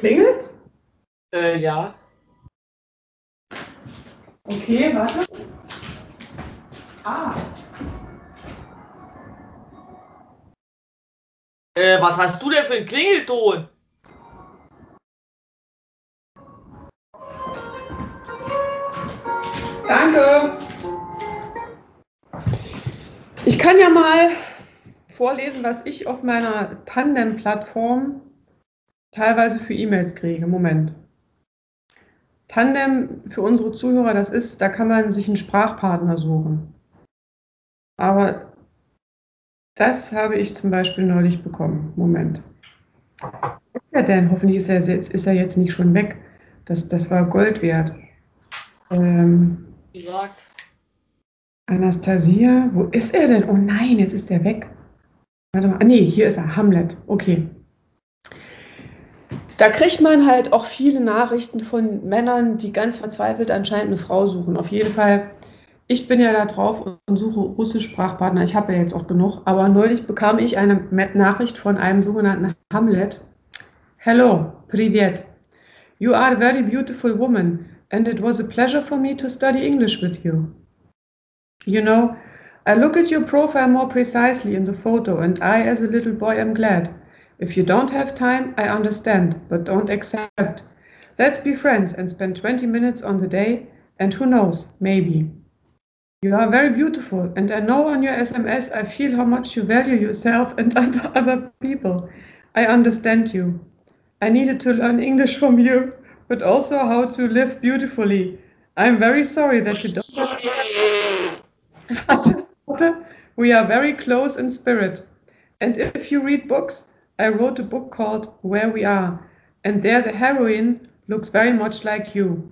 Klingelt? Äh, ja. Okay, warte. Ah. Äh, was hast du denn für einen Klingelton? Danke. Ich kann ja mal vorlesen, was ich auf meiner Tandem-Plattform teilweise für E-Mails kriege. Moment. Tandem für unsere Zuhörer, das ist, da kann man sich einen Sprachpartner suchen. Aber das habe ich zum Beispiel neulich bekommen. Moment. Ja, denn hoffentlich ist er jetzt, ist er jetzt nicht schon weg. Das, das war Gold wert. Ähm, Gesagt. Anastasia, wo ist er denn? Oh nein, jetzt ist er weg. Warte mal. Ah, nee, hier ist er. Hamlet. Okay. Da kriegt man halt auch viele Nachrichten von Männern, die ganz verzweifelt anscheinend eine Frau suchen. Auf jeden Fall, ich bin ja da drauf und suche Russischsprachpartner. Ich habe ja jetzt auch genug. Aber neulich bekam ich eine Nachricht von einem sogenannten Hamlet. Hello, Privet. You are a very beautiful woman and it was a pleasure for me to study English with you. You know, I look at your profile more precisely in the photo and I as a little boy am glad. If you don't have time, I understand, but don't accept. Let's be friends and spend 20 minutes on the day, and who knows, maybe. You are very beautiful, and I know on your SMS I feel how much you value yourself and other people. I understand you. I needed to learn English from you, but also how to live beautifully. I'm very sorry that you don't. we are very close in spirit. And if you read books, I wrote a book called Where We Are. And there the heroine looks very much like you.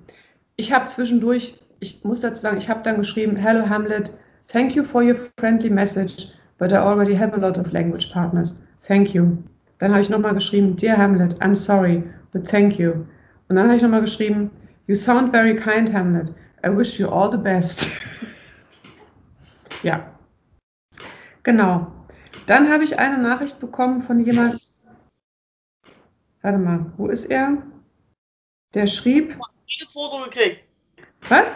Ich habe zwischendurch, ich muss dazu sagen, ich habe dann geschrieben, Hello Hamlet, thank you for your friendly message, but I already have a lot of language partners. Thank you. Dann habe ich nochmal geschrieben, Dear Hamlet, I'm sorry, but thank you. Und dann habe ich nochmal geschrieben, You sound very kind, Hamlet. I wish you all the best. ja. Genau. Dann habe ich eine Nachricht bekommen von jemandem. Warte mal, wo ist er? Der schrieb. Jedes Foto gekriegt. Was?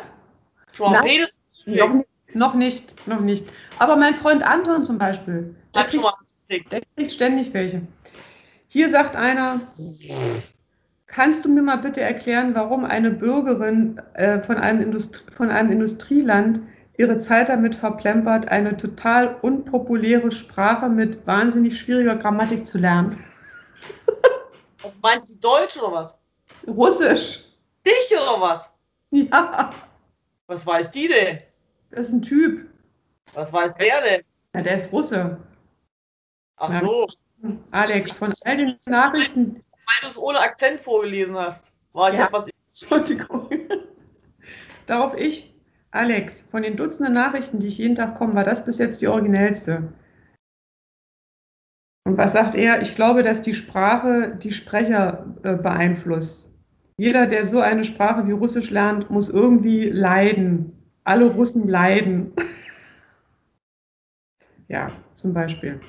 Schon mal jedes noch, nicht, noch nicht, noch nicht. Aber mein Freund Anton zum Beispiel, der, kriegt, der kriegt ständig welche. Hier sagt einer, kannst du mir mal bitte erklären, warum eine Bürgerin äh, von, einem von einem Industrieland ihre Zeit damit verplempert, eine total unpopuläre Sprache mit wahnsinnig schwieriger Grammatik zu lernen. Was meint sie Deutsch oder was? Russisch. Dich oder was? Ja, Was weiß die denn? das ist ein Typ. Was weiß der denn? Ja, der ist Russe. Ach Ja. so, Alex, von all den Nachrichten. weil du es ohne Akzent vorgelesen hast. War ich Ja. etwas. Entschuldigung. Darauf ich, Alex, von den Dutzenden Nachrichten, die ich jeden Tag komme, war das bis jetzt die originellste. Und was sagt er? Ich glaube, dass die Sprache die Sprecher äh, beeinflusst. Jeder, der so eine Sprache wie Russisch lernt, muss irgendwie leiden. Alle Russen leiden. Ja, zum Beispiel.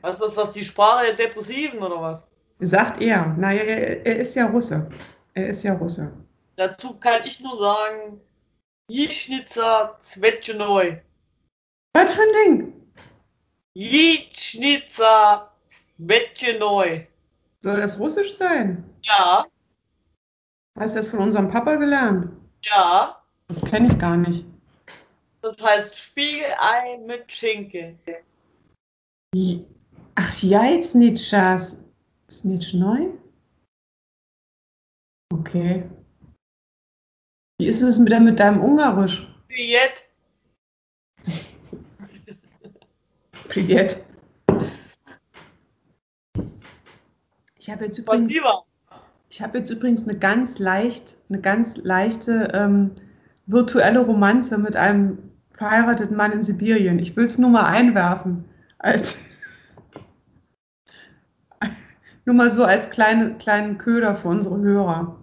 Was ist das, die Sprache der Depressiven oder was? Sagt er. Naja, er, er ist ja Russe. Er ist ja Russe. Dazu kann ich nur sagen, Jischnitzer Zvetschenoi. Was für ein Ding? Jischnitzer Zvetschenoi. Soll das Russisch sein? Ja, Hast du das von unserem Papa gelernt? ja. Das kenne ich gar nicht. Das heißt Spiegelei mit Schinken. Ach, Jajznitschas. Smitschnoi? Okay. Wie ist es mit, mit deinem Ungarisch? Jetzt Privet. Ich habe jetzt übrigens, ich habe jetzt übrigens eine ganz leicht, eine ganz leichte ähm, virtuelle Romanze mit einem verheirateten Mann in Sibirien. Ich will es nur mal einwerfen. Als nur mal so als kleine, kleinen Köder für unsere Hörer.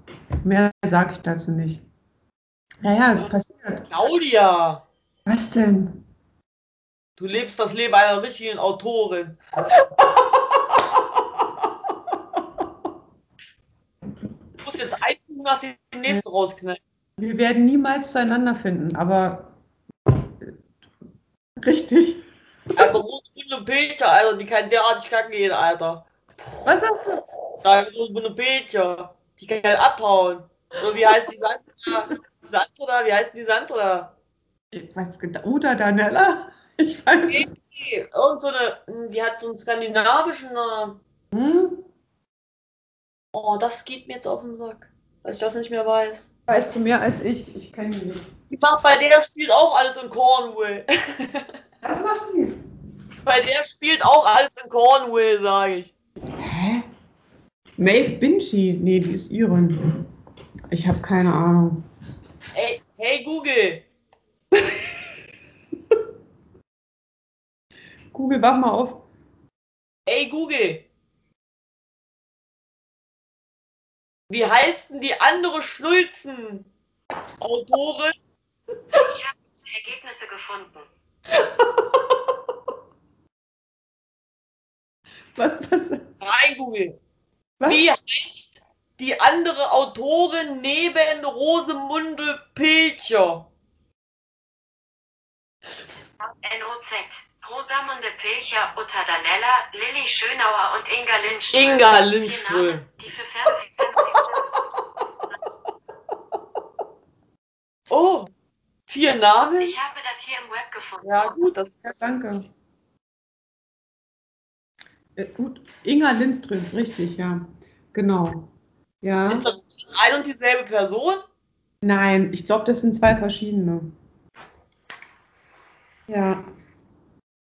Mehr sage ich dazu nicht. Ja, ja, es passiert. Claudia, Was denn? du lebst das Leben einer richtigen Autorin. Du musst jetzt ein Buch nach dem nächsten rausknallen. Wir werden niemals zueinander finden, aber richtig. Also Rosebund und Peter, Alter, die kann derartig kacken gehen, Alter. Was hast du? Da Rosebund und Peter, die kann halt abhauen. Oder wie heißt die Sandra? Sandra, wie heißt die Sandra? Was, Uta Danella? Ich weiß es. Nee, irgend so eine, die hat so einen skandinavischen Namen. Hm? Oh, das geht mir jetzt auf den Sack, dass ich das nicht mehr weiß. Weißt du mehr als ich? Ich kenne die nicht. Die macht bei der spielt auch alles in Cornwall. Was macht sie? bei der spielt auch alles in Cornwall, sage ich. Hä? Maeve Binchy? Nee, die ist Irin. Ich habe keine Ahnung. Ey, hey Google, Google, wach mal auf. ey Google. Wie heißt denn die andere Schnulzen? Autorin? Ich habe Ergebnisse gefunden. Was, was, Rein Google. was? Wie heißt die andere Autorin neben Rosemunde Pilcher? NOZ. Rosamunde Pilcher, Uta Danella, Lilly Schönauer und Inga Lindström. Inga Lindström. Namen, die für Fernsehen. Oh, vier Namen? Ich habe das hier im Web gefunden. Ja, gut, das Ja, danke. Äh, gut, Inga Lindström, richtig, ja. Genau. Ja. Ist das ein und dieselbe Person? Nein, ich glaube, das sind zwei verschiedene. Ja.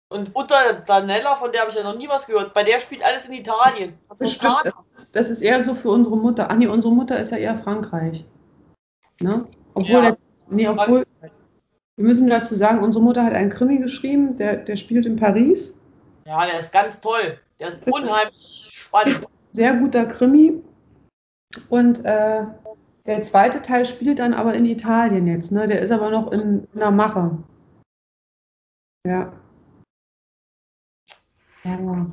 Und Uta Danella, von der habe ich ja noch nie was gehört. Bei der spielt alles in Italien. Bestimmt. Das ist eher so für unsere Mutter. Ah, nee, unsere Mutter ist ja eher Frankreich. Ne? Obwohl, Ja. der, nee, obwohl, wir müssen dazu sagen, unsere Mutter hat einen Krimi geschrieben, der, der spielt in Paris. Ja, der ist ganz toll. Der ist unheimlich spannend. Sehr guter Krimi. Und äh, der zweite Teil spielt dann aber in Italien jetzt. Ne? Der ist aber noch in, in der Mache. Ja. Ja.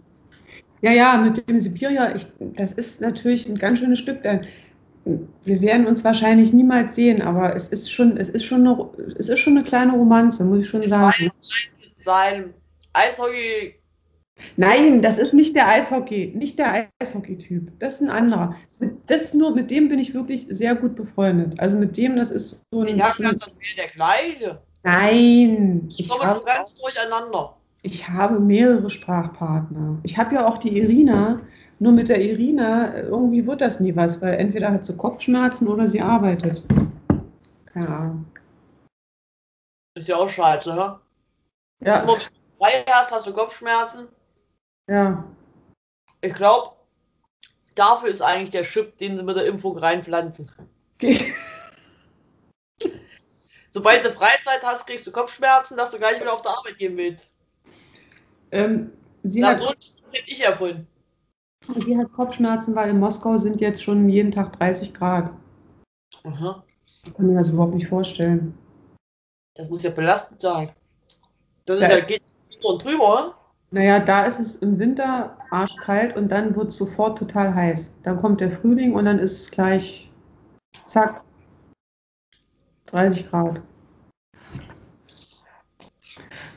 Ja, ja, mit dem Sibirier, ich, das ist natürlich ein ganz schönes Stück. Da, wir werden uns wahrscheinlich niemals sehen, aber es ist schon, es ist schon eine, es ist schon eine kleine Romanze, muss ich schon sagen. Sein Eishockey. Nein, das ist nicht der Eishockey, nicht der Eishockey-Typ. Das ist ein anderer. Das nur, mit dem bin ich wirklich sehr gut befreundet. Also mit dem, das ist so ein. Ich habe gedacht, das wäre der gleiche. Nein, Ich komme schon ganz durcheinander. ich habe mehrere Sprachpartner. Ich habe ja auch die Irina. Nur mit der Irina, äh, irgendwie wird das nie was, weil entweder hat sie Kopfschmerzen oder sie arbeitet. Keine Ahnung. Ist ja auch scheiße, ne? Ja, wenn du frei hast, hast du Kopfschmerzen. Ja. Ich glaube, dafür ist eigentlich der Chip, den sie mit der Impfung reinpflanzen. Sobald du Freizeit hast, kriegst du Kopfschmerzen, dass du gleich wieder auf der Arbeit gehen willst. ähm, sie, Das hat, so hätte ich erfunden. sie hat Kopfschmerzen, weil in Moskau sind jetzt schon jeden Tag 30 Grad. Aha. Ich kann mir das überhaupt nicht vorstellen. Das muss ja belastend sein. Das Ja. ist ja geht drüber. Naja, da ist es im Winter arschkalt und dann wird es sofort total heiß. Dann kommt der Frühling und dann ist es gleich, zack, 30 Grad.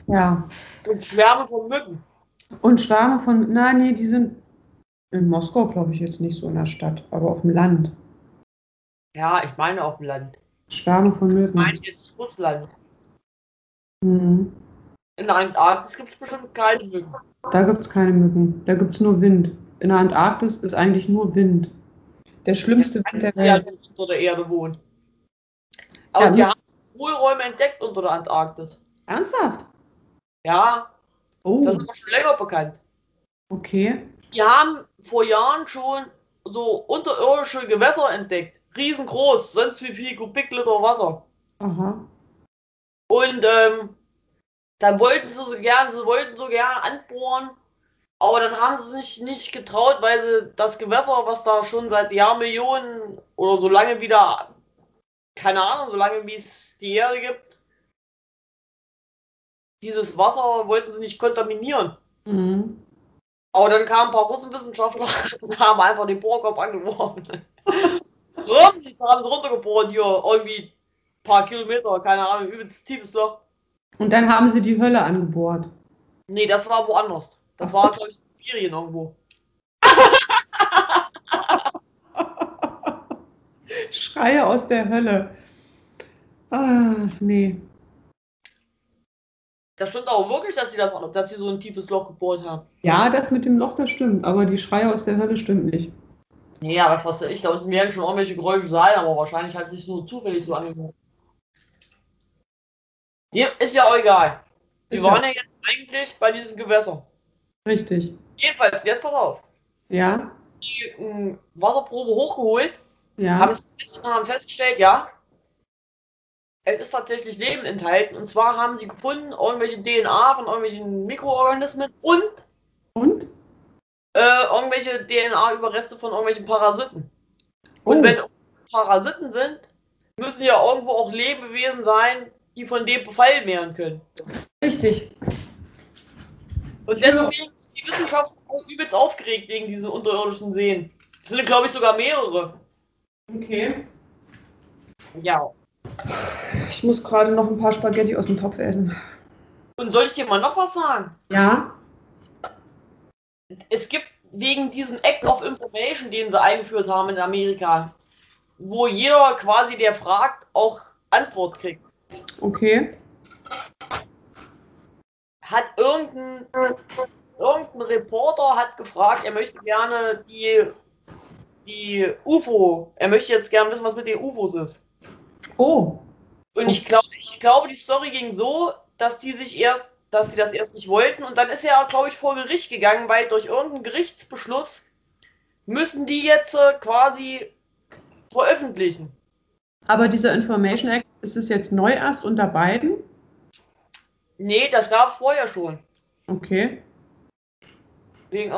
Ja, Und Schwärme von Mücken. und Schwärme von, na nee, die sind in Moskau, glaube ich, jetzt nicht so in der Stadt, aber auf dem Land. Ja, ich meine auf dem Land. Schwärme von Ich Mücken. meine jetzt Russland. Mhm. In der Antarktis gibt es bestimmt keine Mücken. Da gibt es keine Mücken, da gibt es nur Wind. In der Antarktis ist eigentlich nur Wind. Der schlimmste Wind der Welt. nur unter der Erde wohnen. Aber Ja, sie haben Hohlräume entdeckt unter der Antarktis. Ernsthaft? Ja, Oh, das ist aber schon länger bekannt. okay. Die haben vor Jahren schon so unterirdische Gewässer entdeckt. Riesengroß, sonst wie viel Kubikliter Wasser. Aha. Und ähm, dann wollten sie so gern, sie wollten so gern anbohren, aber dann haben sie sich nicht getraut, weil sie das Gewässer, was da schon seit Jahrmillionen oder so lange wieder, keine Ahnung, so lange wie es die Erde gibt, dieses Wasser wollten sie nicht kontaminieren. Mhm. Aber dann kamen ein paar Russenwissenschaftler und haben einfach den Bohrkopf angeworfen. Rum, haben sie runtergebohrt hier, irgendwie ein paar Kilometer, keine Ahnung, übelst tiefes Loch. Und dann haben sie die Hölle angebohrt. Nee, das war woanders. Das Ach so. war, glaube ich, in Sibirien irgendwo. Schreie aus der Hölle. Ah, nee. Das stimmt aber wirklich, dass sie das, dass sie so ein tiefes Loch gebohrt haben. Ja, das mit dem Loch, das stimmt, aber die Schreie aus der Hölle stimmt nicht. Nee, aber was weiß ich, da unten werden schon irgendwelche Geräusche sein, aber wahrscheinlich hat sich nur zufällig so angehört. Ja, ist ja auch egal. Wir Ist ja- waren ja jetzt eigentlich bei diesem Gewässer. Richtig. Jedenfalls, jetzt pass auf. Ja? Die äh, Wasserprobe hochgeholt, Ja. haben es und haben festgestellt, ja, es ist tatsächlich Leben enthalten. Und zwar haben sie gefunden, irgendwelche DNA von irgendwelchen Mikroorganismen und Und? äh, irgendwelche DNA-Überreste von irgendwelchen Parasiten. Und Oh. wenn Parasiten sind, müssen ja irgendwo auch Lebewesen sein, die von dem befallen werden können. Richtig. Und deswegen ist die Wissenschaft auch übelst aufgeregt wegen diesen unterirdischen Seen. Es sind, glaube ich, sogar mehrere. Okay. Ja. Ich muss gerade noch ein paar Spaghetti aus dem Topf essen. Und soll ich dir mal noch was sagen? Ja? Es gibt wegen diesem Act of Information, den sie eingeführt haben in Amerika, wo jeder quasi, der fragt, auch Antwort kriegt. Okay. hat irgendein, irgendein Reporter hat gefragt, er möchte gerne die, die UFO, er möchte jetzt gerne wissen, was mit den UFOs ist. Oh. Und ich glaube, ich glaube, die Story ging so, dass die sich erst, dass sie das erst nicht wollten und dann ist er, glaube ich, vor Gericht gegangen, weil durch irgendeinen Gerichtsbeschluss müssen die jetzt äh, quasi veröffentlichen. Aber dieser Information Act, ist es jetzt neu erst unter beiden? Nee, das gab es vorher schon. Okay. Wegen,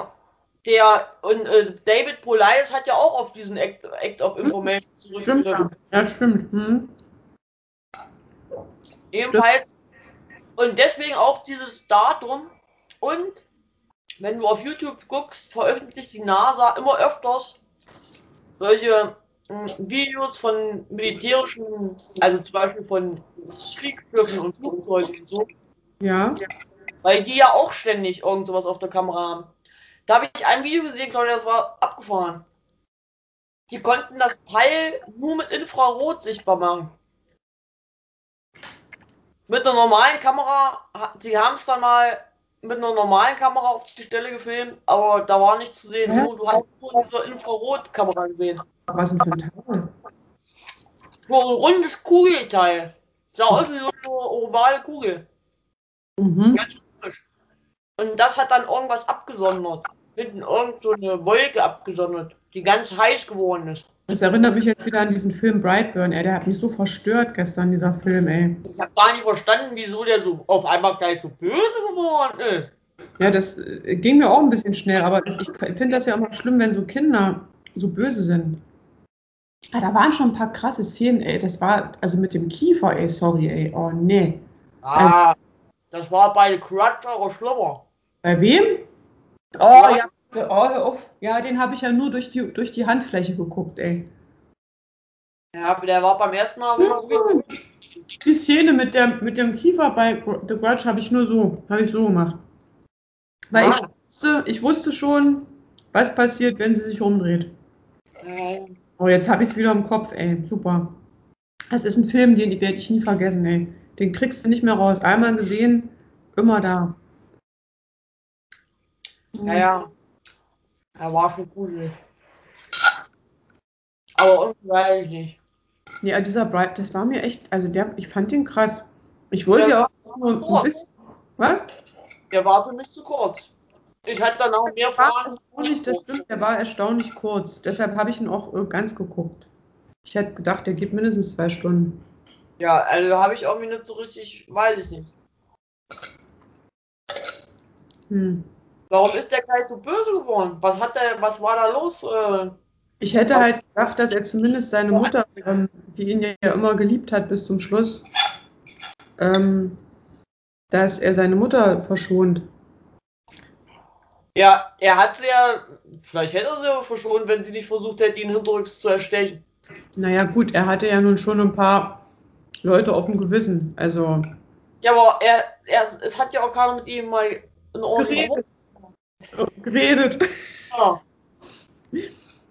der und äh, David Politis hat ja auch auf diesen Act, Act of Information Stimmt. zurückgegriffen. Ja, stimmt. Hm. Ebenfalls. Und deswegen auch dieses Datum. Und wenn du auf YouTube guckst, veröffentlicht die NASA immer öfters solche Videos von militärischen, also zum Beispiel von Kriegsschiffen und Flugzeugen und so, Ja. weil die ja auch ständig irgend sowas auf der Kamera haben. Da habe ich ein Video gesehen, Claudia, das war abgefahren. Die konnten das Teil nur mit Infrarot sichtbar machen. Mit einer normalen Kamera, sie haben es dann mal mit einer normalen Kamera auf die Stelle gefilmt, aber da war nichts zu sehen. So, du hast nur diese Infrarotkamera gesehen. Was denn für ein Teil? So ein rundes Kugelteil. Sah aus wie so eine ovale Kugel. Mhm. Ganz frisch. Und das hat dann irgendwas abgesondert. Hinten irgend so eine Wolke abgesondert, die ganz heiß geworden ist. Das erinnert mich jetzt wieder an diesen Film Brightburn, ey. Der hat mich so verstört gestern, dieser Film, ey. Ich habe gar nicht verstanden, wieso der so auf einmal gleich so böse geworden ist. Ja, das äh, ging mir auch ein bisschen schnell, aber ich finde das ja immer schlimm, wenn so Kinder so böse sind. Ah, da waren schon ein paar krasse Szenen, ey. Das war, also mit dem Kiefer, ey, sorry, ey. Oh, nee. Ah, das war bei Crutch aber schlimmer. Bei wem? Oh, ja. Oh, hör auf. Ja, den habe ich ja nur durch die, durch die Handfläche geguckt, ey. Ja, der war beim ersten Mal Die Szene mit, der, mit dem Kiefer bei The Grudge habe ich nur so, habe ich so gemacht. Weil ich, Ah. wusste, ich wusste schon, was passiert, wenn sie sich umdreht. Äh, Oh, jetzt habe ich es wieder im Kopf, ey. Super. Das ist ein Film, den werde ich nie vergessen, ey. Den kriegst du nicht mehr raus. Einmal gesehen, immer da. Ja, ja. Er war schon cool. Aber irgendwie weiß ich nicht. Ja, dieser Bright, das war mir echt, also der, ich fand den krass. Ich wollte ja, Ja, auch nur ein bisschen. Was? Der war für mich zu kurz. Ich hatte dann auch mehr Fragen. das stimmt, der war erstaunlich kurz. Deshalb habe ich ihn auch äh, ganz geguckt. Ich hätte gedacht, der geht mindestens zwei Stunden. Ja, also habe ich irgendwie nicht so richtig, weiß ich nicht. Hm. Warum ist der gleich so böse geworden? Was hat der, was war da los? Äh, Ich hätte halt gedacht, dass er zumindest seine Mutter, ähm, die ihn ja immer geliebt hat bis zum Schluss, ähm, dass er seine Mutter verschont. Ja, er hat sie ja, vielleicht hätte er sie ja verschont, wenn sie nicht versucht hätte, ihn hinterrücks zu erstechen. Naja, gut, er hatte ja nun schon ein paar Leute auf dem Gewissen. Also, Ja, aber er, er, es hat ja auch keiner mit ihm mal in ordentlichen Geredet. geredet, Ja.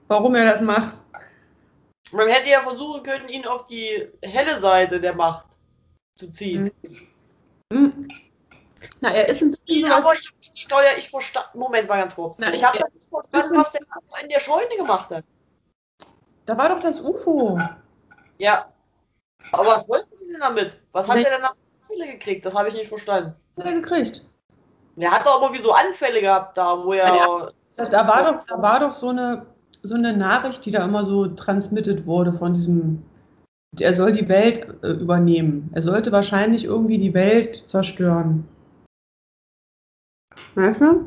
warum er das macht. Man hätte ja versuchen können, ihn auf die helle Seite der Macht zu ziehen. Hm. Na, er ist ein so, Aber ich verstehe, Claudia, ich verstand. Moment mal ganz kurz. Na, ich habe das nicht verstanden, was der in der Scheune gemacht hat. da war doch das UFO. Ja. Aber was wollten sie denn damit? Was hat Nee. er denn nach Ziele gekriegt? Das habe ich nicht verstanden. Hat er gekriegt. Er hat doch irgendwie so Anfälle gehabt da, wo er. Ja, Da war doch, da war doch so eine, so eine Nachricht, die da immer so transmitted wurde von diesem. Er soll die Welt äh, übernehmen. Er sollte wahrscheinlich irgendwie die Welt zerstören. Weißt du?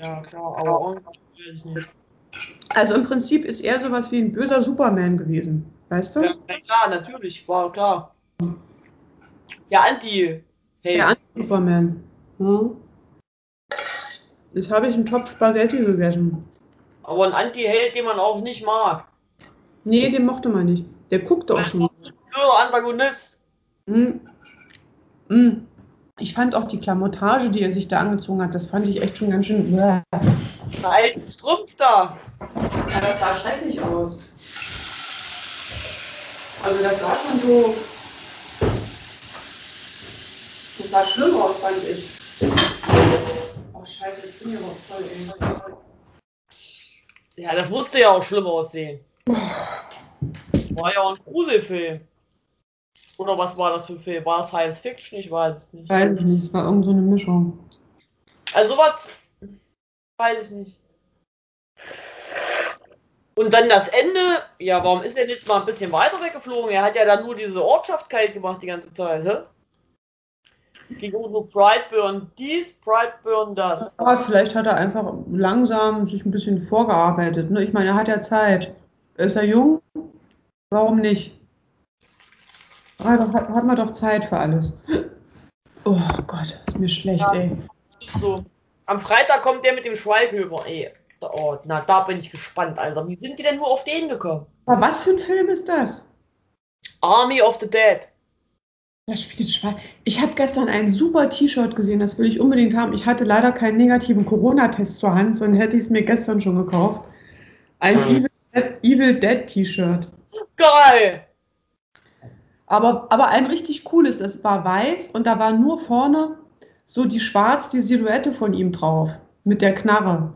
Ja, klar, aber ich nicht. Also im Prinzip ist er sowas wie ein böser Superman gewesen. Weißt du? Ja, klar, natürlich, war klar. Der Anti. Hey, Der Anti-Superman. Hm? Das habe ich einen Topf Spaghetti gegessen. aber ein Anti-Held, den man auch nicht mag. Nee, den mochte man nicht. Der guckte auch schon. Blöder Antagonist. Hm. Hm. Ich fand auch die Klamottage, die er sich da angezogen hat, das fand ich echt schon ganz schön. Alten Strumpf da. Ja, das sah schrecklich aus. Also das sah schon so. Das sah schlimm aus, fand ich. Oh scheiße, ich bin hier aber voll, ey. Ja, das musste ja auch schlimm aussehen. War ja auch ein Gruselfilm. Oder was war das für ein Film? War es Science Fiction? Ich weiß es nicht. Weiß ich nicht, es war irgend so eine Mischung. Also sowas weiß ich nicht. Und dann das Ende, ja, warum ist er nicht mal ein bisschen weiter weggeflogen? Er hat ja dann nur diese Ortschaft kalt gemacht die ganze Zeit, hä? Um so Brightburn dies, Brightburn das. Aber vielleicht hat er einfach langsam sich ein bisschen vorgearbeitet. Ne? Ich meine, er hat ja Zeit. Ist er jung? Warum nicht? Hat, hat, hat man doch Zeit für alles. Oh Gott, ist mir schlecht, Ja. ey. So. Am Freitag kommt der mit dem Schweighöfer, ey. Da- Oh, na, da bin ich gespannt, Alter. Wie sind die denn nur auf den gekommen? Aber was für ein Film ist das? Army of the Dead. Das spielt Schwein. Ich habe gestern ein super T-Shirt gesehen, das will ich unbedingt haben. Ich hatte leider keinen negativen Corona-Test zur Hand, sonst hätte ich es mir gestern schon gekauft. Ein Evil Dead, Evil Dead T-Shirt. Geil! Aber, aber ein richtig cooles. Das war weiß und da war nur vorne so die schwarz, die Silhouette von ihm drauf. Mit der Knarre.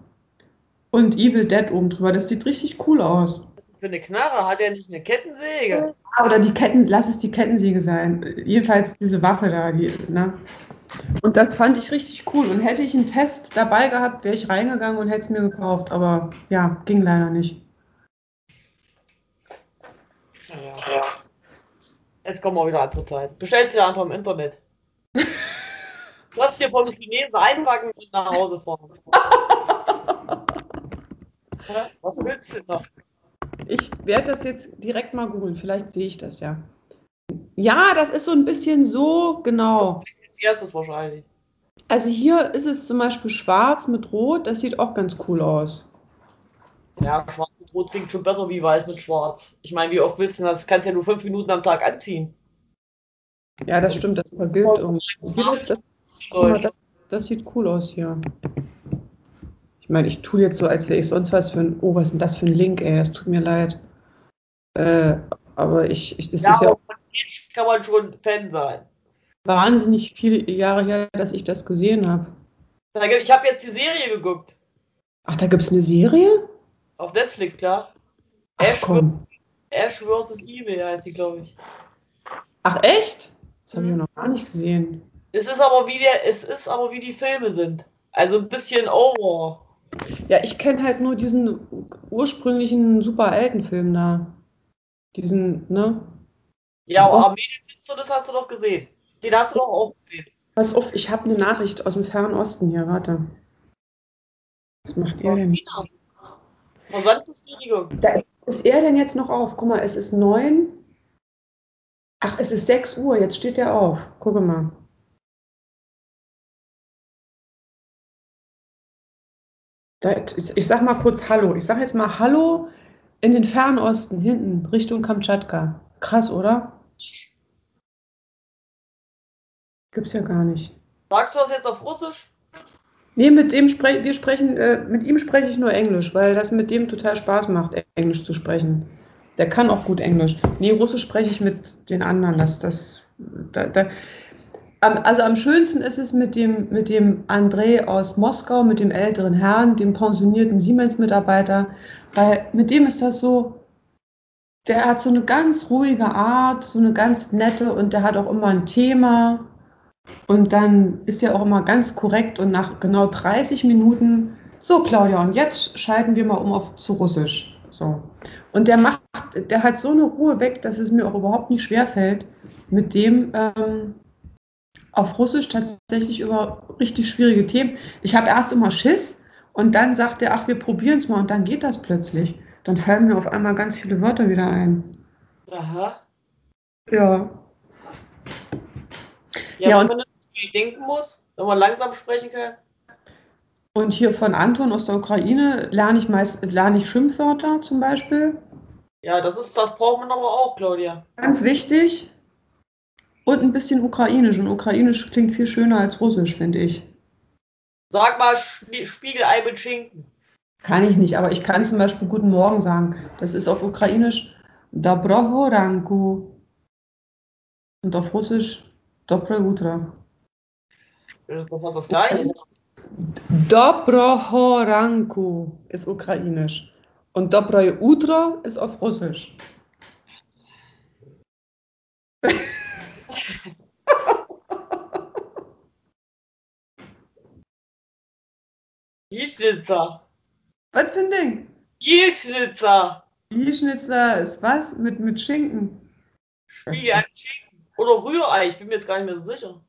Und Evil Dead oben drüber. Das sieht richtig cool aus. für eine Knarre? Hat er nicht eine Kettensäge? Oder die Ketten, lass es die Kettensäge sein. Jedenfalls diese Waffe da, die, ne? Und das fand ich richtig cool. Und hätte ich einen Test dabei gehabt, wäre ich reingegangen und hätte es mir gekauft. Aber ja, ging leider nicht. Ja. Jetzt kommen auch wieder andere Zeiten. Bestellst du einfach im Internet. Lass dir vom Chinesen einpacken und nach Hause fahren. Was willst du noch? Ich werde das jetzt direkt mal googeln. Vielleicht sehe ich das ja. Ja, das ist so ein bisschen so, genau. Als erstes wahrscheinlich. Also hier ist es zum Beispiel schwarz mit rot. Das sieht auch ganz cool aus. Ja, schwarz rot klingt schon besser wie weiß mit schwarz. Ich meine, wie oft willst du das? Kannst ja nur fünf Minuten am Tag anziehen. Ja, das stimmt. Das vergilbt irgendwie. Das, das, das sieht cool aus hier. Ich meine, ich tue jetzt so, als wäre ich sonst was für ein. Oh, was ist denn das für ein Link, ey? Das tut mir leid. Äh, aber ich, ich das Ja, ist ja jetzt kann man schon Fan sein. wahnsinnig viele Jahre her, dass ich das gesehen habe. Ich habe jetzt die Serie geguckt. Ach, da gibt es eine Serie? Auf Netflix, klar. Ach Ash, komm. Ash vs. Evil heißt die, glaube ich. Ach echt? Das habe ich ja noch gar nicht gesehen. Es ist aber wie der, es ist aber wie die Filme sind. Also ein bisschen over. Ja, ich kenne halt nur diesen ursprünglichen super alten Film da. Diesen, ne? Ja, Oh. Mädelsitze, das hast du doch gesehen. Den hast du doch auch gesehen. Pass auf, ich habe eine Nachricht aus dem Fernen Osten hier, warte. Was macht er denn? China. Versandbestätigung. Da ist er denn jetzt noch auf? Guck mal, es ist neun. Ach, es ist 6 Uhr, jetzt steht er auf. Gucke mal. Ich, sag mal kurz Hallo. Ich sag jetzt mal Hallo in den Fernen Osten, hinten, Richtung Kamtschatka. Krass, oder? Gibt's ja gar nicht. Sagst du das jetzt auf Russisch? Nee, mit dem spre wir sprechen, äh, mit ihm spreche ich nur Englisch, weil das mit dem total Spaß macht, Englisch zu sprechen. Der kann auch gut Englisch. Nee, Russisch spreche ich mit den anderen. Das, das, da, da. Also am schönsten ist es mit dem, mit dem André aus Moskau, mit dem älteren Herrn, dem pensionierten Siemens-Mitarbeiter, weil mit dem ist das so, der hat so eine ganz ruhige Art, so eine ganz nette und der hat auch immer ein Thema. Und dann ist er auch immer ganz korrekt und nach genau 30 Minuten, so Claudia, und jetzt schalten wir mal um auf zu Russisch. So. Und der macht, der hat so eine Ruhe weg, dass es mir auch überhaupt nicht schwerfällt, mit dem ähm, auf Russisch tatsächlich über richtig schwierige Themen. Ich habe erst immer Schiss und dann sagt er, ach, wir probieren es mal und dann geht das plötzlich. Dann fallen mir auf einmal ganz viele Wörter wieder ein. Aha. Ja. Ja, ja wenn man natürlich denken muss, wenn man langsam sprechen kann. Und hier von Anton aus der Ukraine lerne ich meist lerne ich Schimpfwörter zum Beispiel. Ja, das ist, das braucht man aber auch, Claudia. Ganz wichtig. Und ein bisschen Ukrainisch. Und Ukrainisch klingt viel schöner als Russisch, finde ich. Sag mal Spiegelei mit Schinken. Kann ich nicht, aber ich kann zum Beispiel Guten Morgen sagen. Das ist auf Ukrainisch Dabrohoranku. Und auf Russisch Dobre утро. Das ist doch fast das Gleiche. Доброго ранку ist ukrainisch. Und Dobre утро ist auf Russisch. Jischnitzer. Was für ein Ding? Jischnitzer. Schnitzer ist was? Mit, mit Schinken. Spiegelei mit Schinken. Oder Rührei, ich bin mir jetzt gar nicht mehr so sicher.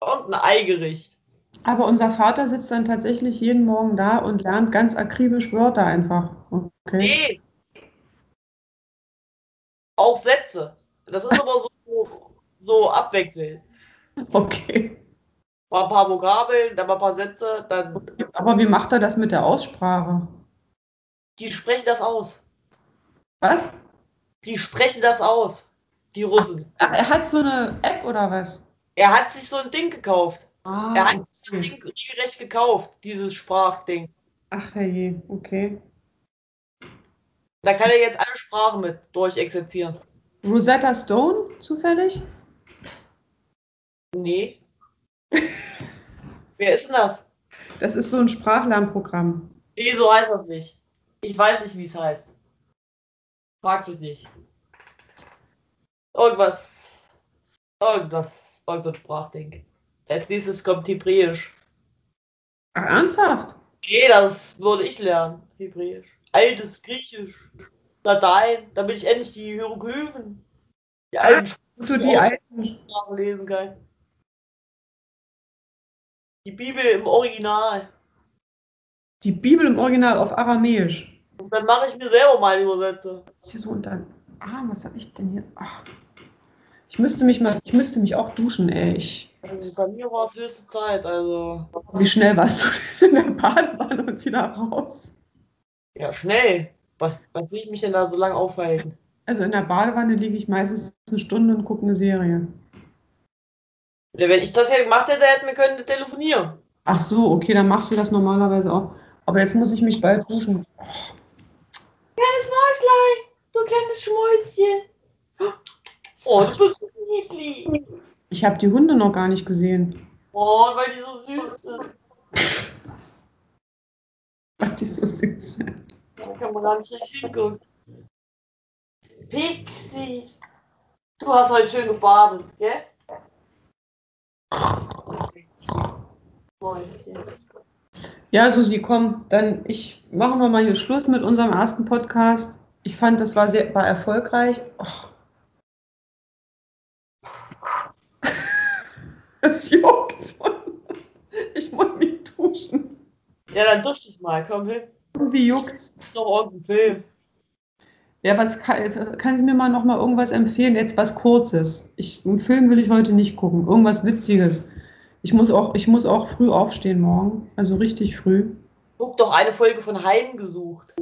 Und ein Eigericht. Aber unser Vater sitzt dann tatsächlich jeden Morgen da und lernt ganz akribisch Wörter einfach. Okay. Nee. Auch Sätze. Das ist aber so, so abwechselnd. Okay. Mal ein paar Vokabeln, dann mal ein paar Sätze, dann. Aber wie macht er das mit der Aussprache? Die sprechen das aus. Was? Die sprechen das aus. Die Russen. Ach, er hat so eine App oder was? Er hat sich so ein Ding gekauft. Ah, Er hat sich das okay. Ding regelrecht gekauft, dieses Sprachding. Ach herrje, okay. Da kann er jetzt alle Sprachen mit durchexerzieren. Rosetta Stone zufällig? Nee. Wer ist denn das? Das ist so ein Sprachlernprogramm. Nee, so heißt das nicht. Ich weiß nicht, wie es heißt. Frag mich nicht. Irgendwas. Irgendwas. Irgendein Sprachding. Als nächstes kommt Hebräisch. Ach, ernsthaft? Nee, das würde ich lernen. Hebräisch. Altes Griechisch. Latein. Damit ich endlich die Hieroglyphen. Die alten Du die alten. Sprachen lesen kann. Die Bibel im Original. Die Bibel im Original auf Aramäisch. Und dann mache ich mir selber mal Übersetzer. Ist hier so unter den Arm. Was habe ich denn hier? Ach. Ich müsste mich mal, ich müsste mich auch duschen, ey. Ich, Also bei mir war es höchste Zeit, also. wie schnell warst du denn in der Badewanne und wieder raus? Ja, schnell. Was, was will ich mich denn da so lange aufhalten? Also in der Badewanne liege ich meistens eine Stunde und gucke eine Serie. Ja, wenn ich das ja gemacht hätte, hätten wir können telefonieren. Ach so, okay, dann machst du das normalerweise auch. Aber jetzt muss ich mich bald duschen. Kleines Mäuslein, du kleines Schmäuschen. Oh, du bist niedlich. Ich habe die Hunde noch gar nicht gesehen. Oh, weil die so süß sind. Ach, die so süß. Da kann man gar nicht richtig hingucken. Pixie. Du hast heute schön gebadet, gell? Mäuschen. Ja, Susi, komm, dann ich machen wir mal hier Schluss mit unserem ersten Podcast. Ich fand, das war sehr war erfolgreich. Oh. Es juckt. Ich muss mich duschen. Ja, dann dusch dich mal, komm hin. Irgendwie juckt's. Noch irgendein Film. Ja, was kann, kann sie mir mal noch mal irgendwas empfehlen? Jetzt was Kurzes. Ich, einen Film will ich heute nicht gucken. Irgendwas Witziges. Ich muss auch, ich muss auch früh aufstehen morgen. Also richtig früh. Guck doch eine Folge von Heimgesucht.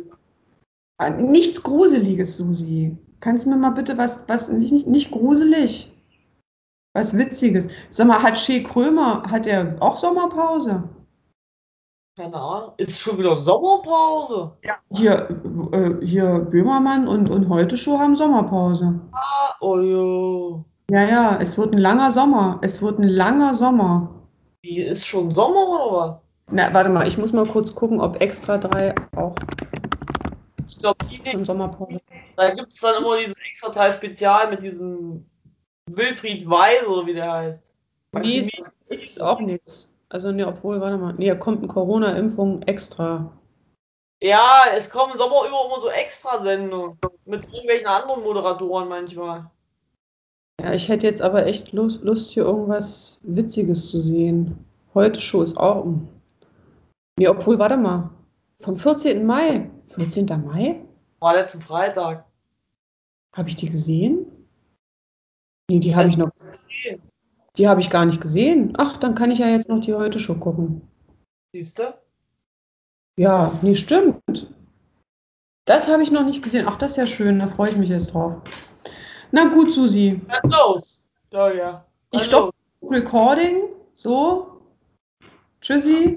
Ah, Nichts Gruseliges, Susi. Kannst du mir mal bitte was, was nicht, nicht, nicht gruselig? Was Witziges. Sag mal, hat Shea Krömer, hat er auch Sommerpause? Keine Ahnung. Ist schon wieder Sommerpause? Hier, äh, hier Böhmermann und, und Heute Show haben Sommerpause. Ah, oh jo. Ja, ja, es wird ein langer Sommer. Es wird ein langer Sommer. Wie, ist schon Sommer oder was? Na, warte mal, ich muss mal kurz gucken, ob Extra 3 auch Ich glaube, die. Sommerpause Da gibt es dann immer dieses extra Teil Spezial mit diesem Wilfried Weiß oder wie der heißt. Nee, wie- ist auch nichts. Also, nee, obwohl, warte mal. Nee, da kommt eine Corona-Impfung extra. Ja, es kommen im Sommer über immer so Extrasendungen mit irgendwelchen anderen Moderatoren manchmal. Ja, ich hätte jetzt aber echt Lust, Lust hier irgendwas Witziges zu sehen. Heute Show ist auch. Nee, obwohl, warte mal. Vom 14. Mai. 14. Mai? War letzten Freitag. Habe ich die gesehen? Nee, die habe ich noch. Die habe ich gar nicht gesehen. Ach, dann kann ich ja jetzt noch die Heute Show gucken. Siehst du? Ja, nee, stimmt. Das habe ich noch nicht gesehen. Ach, das ist ja schön. Da freue ich mich jetzt drauf. Na gut, Susi. Dann los. Ja, ja. Ich Dann stopp. Recording. So. Tschüssi.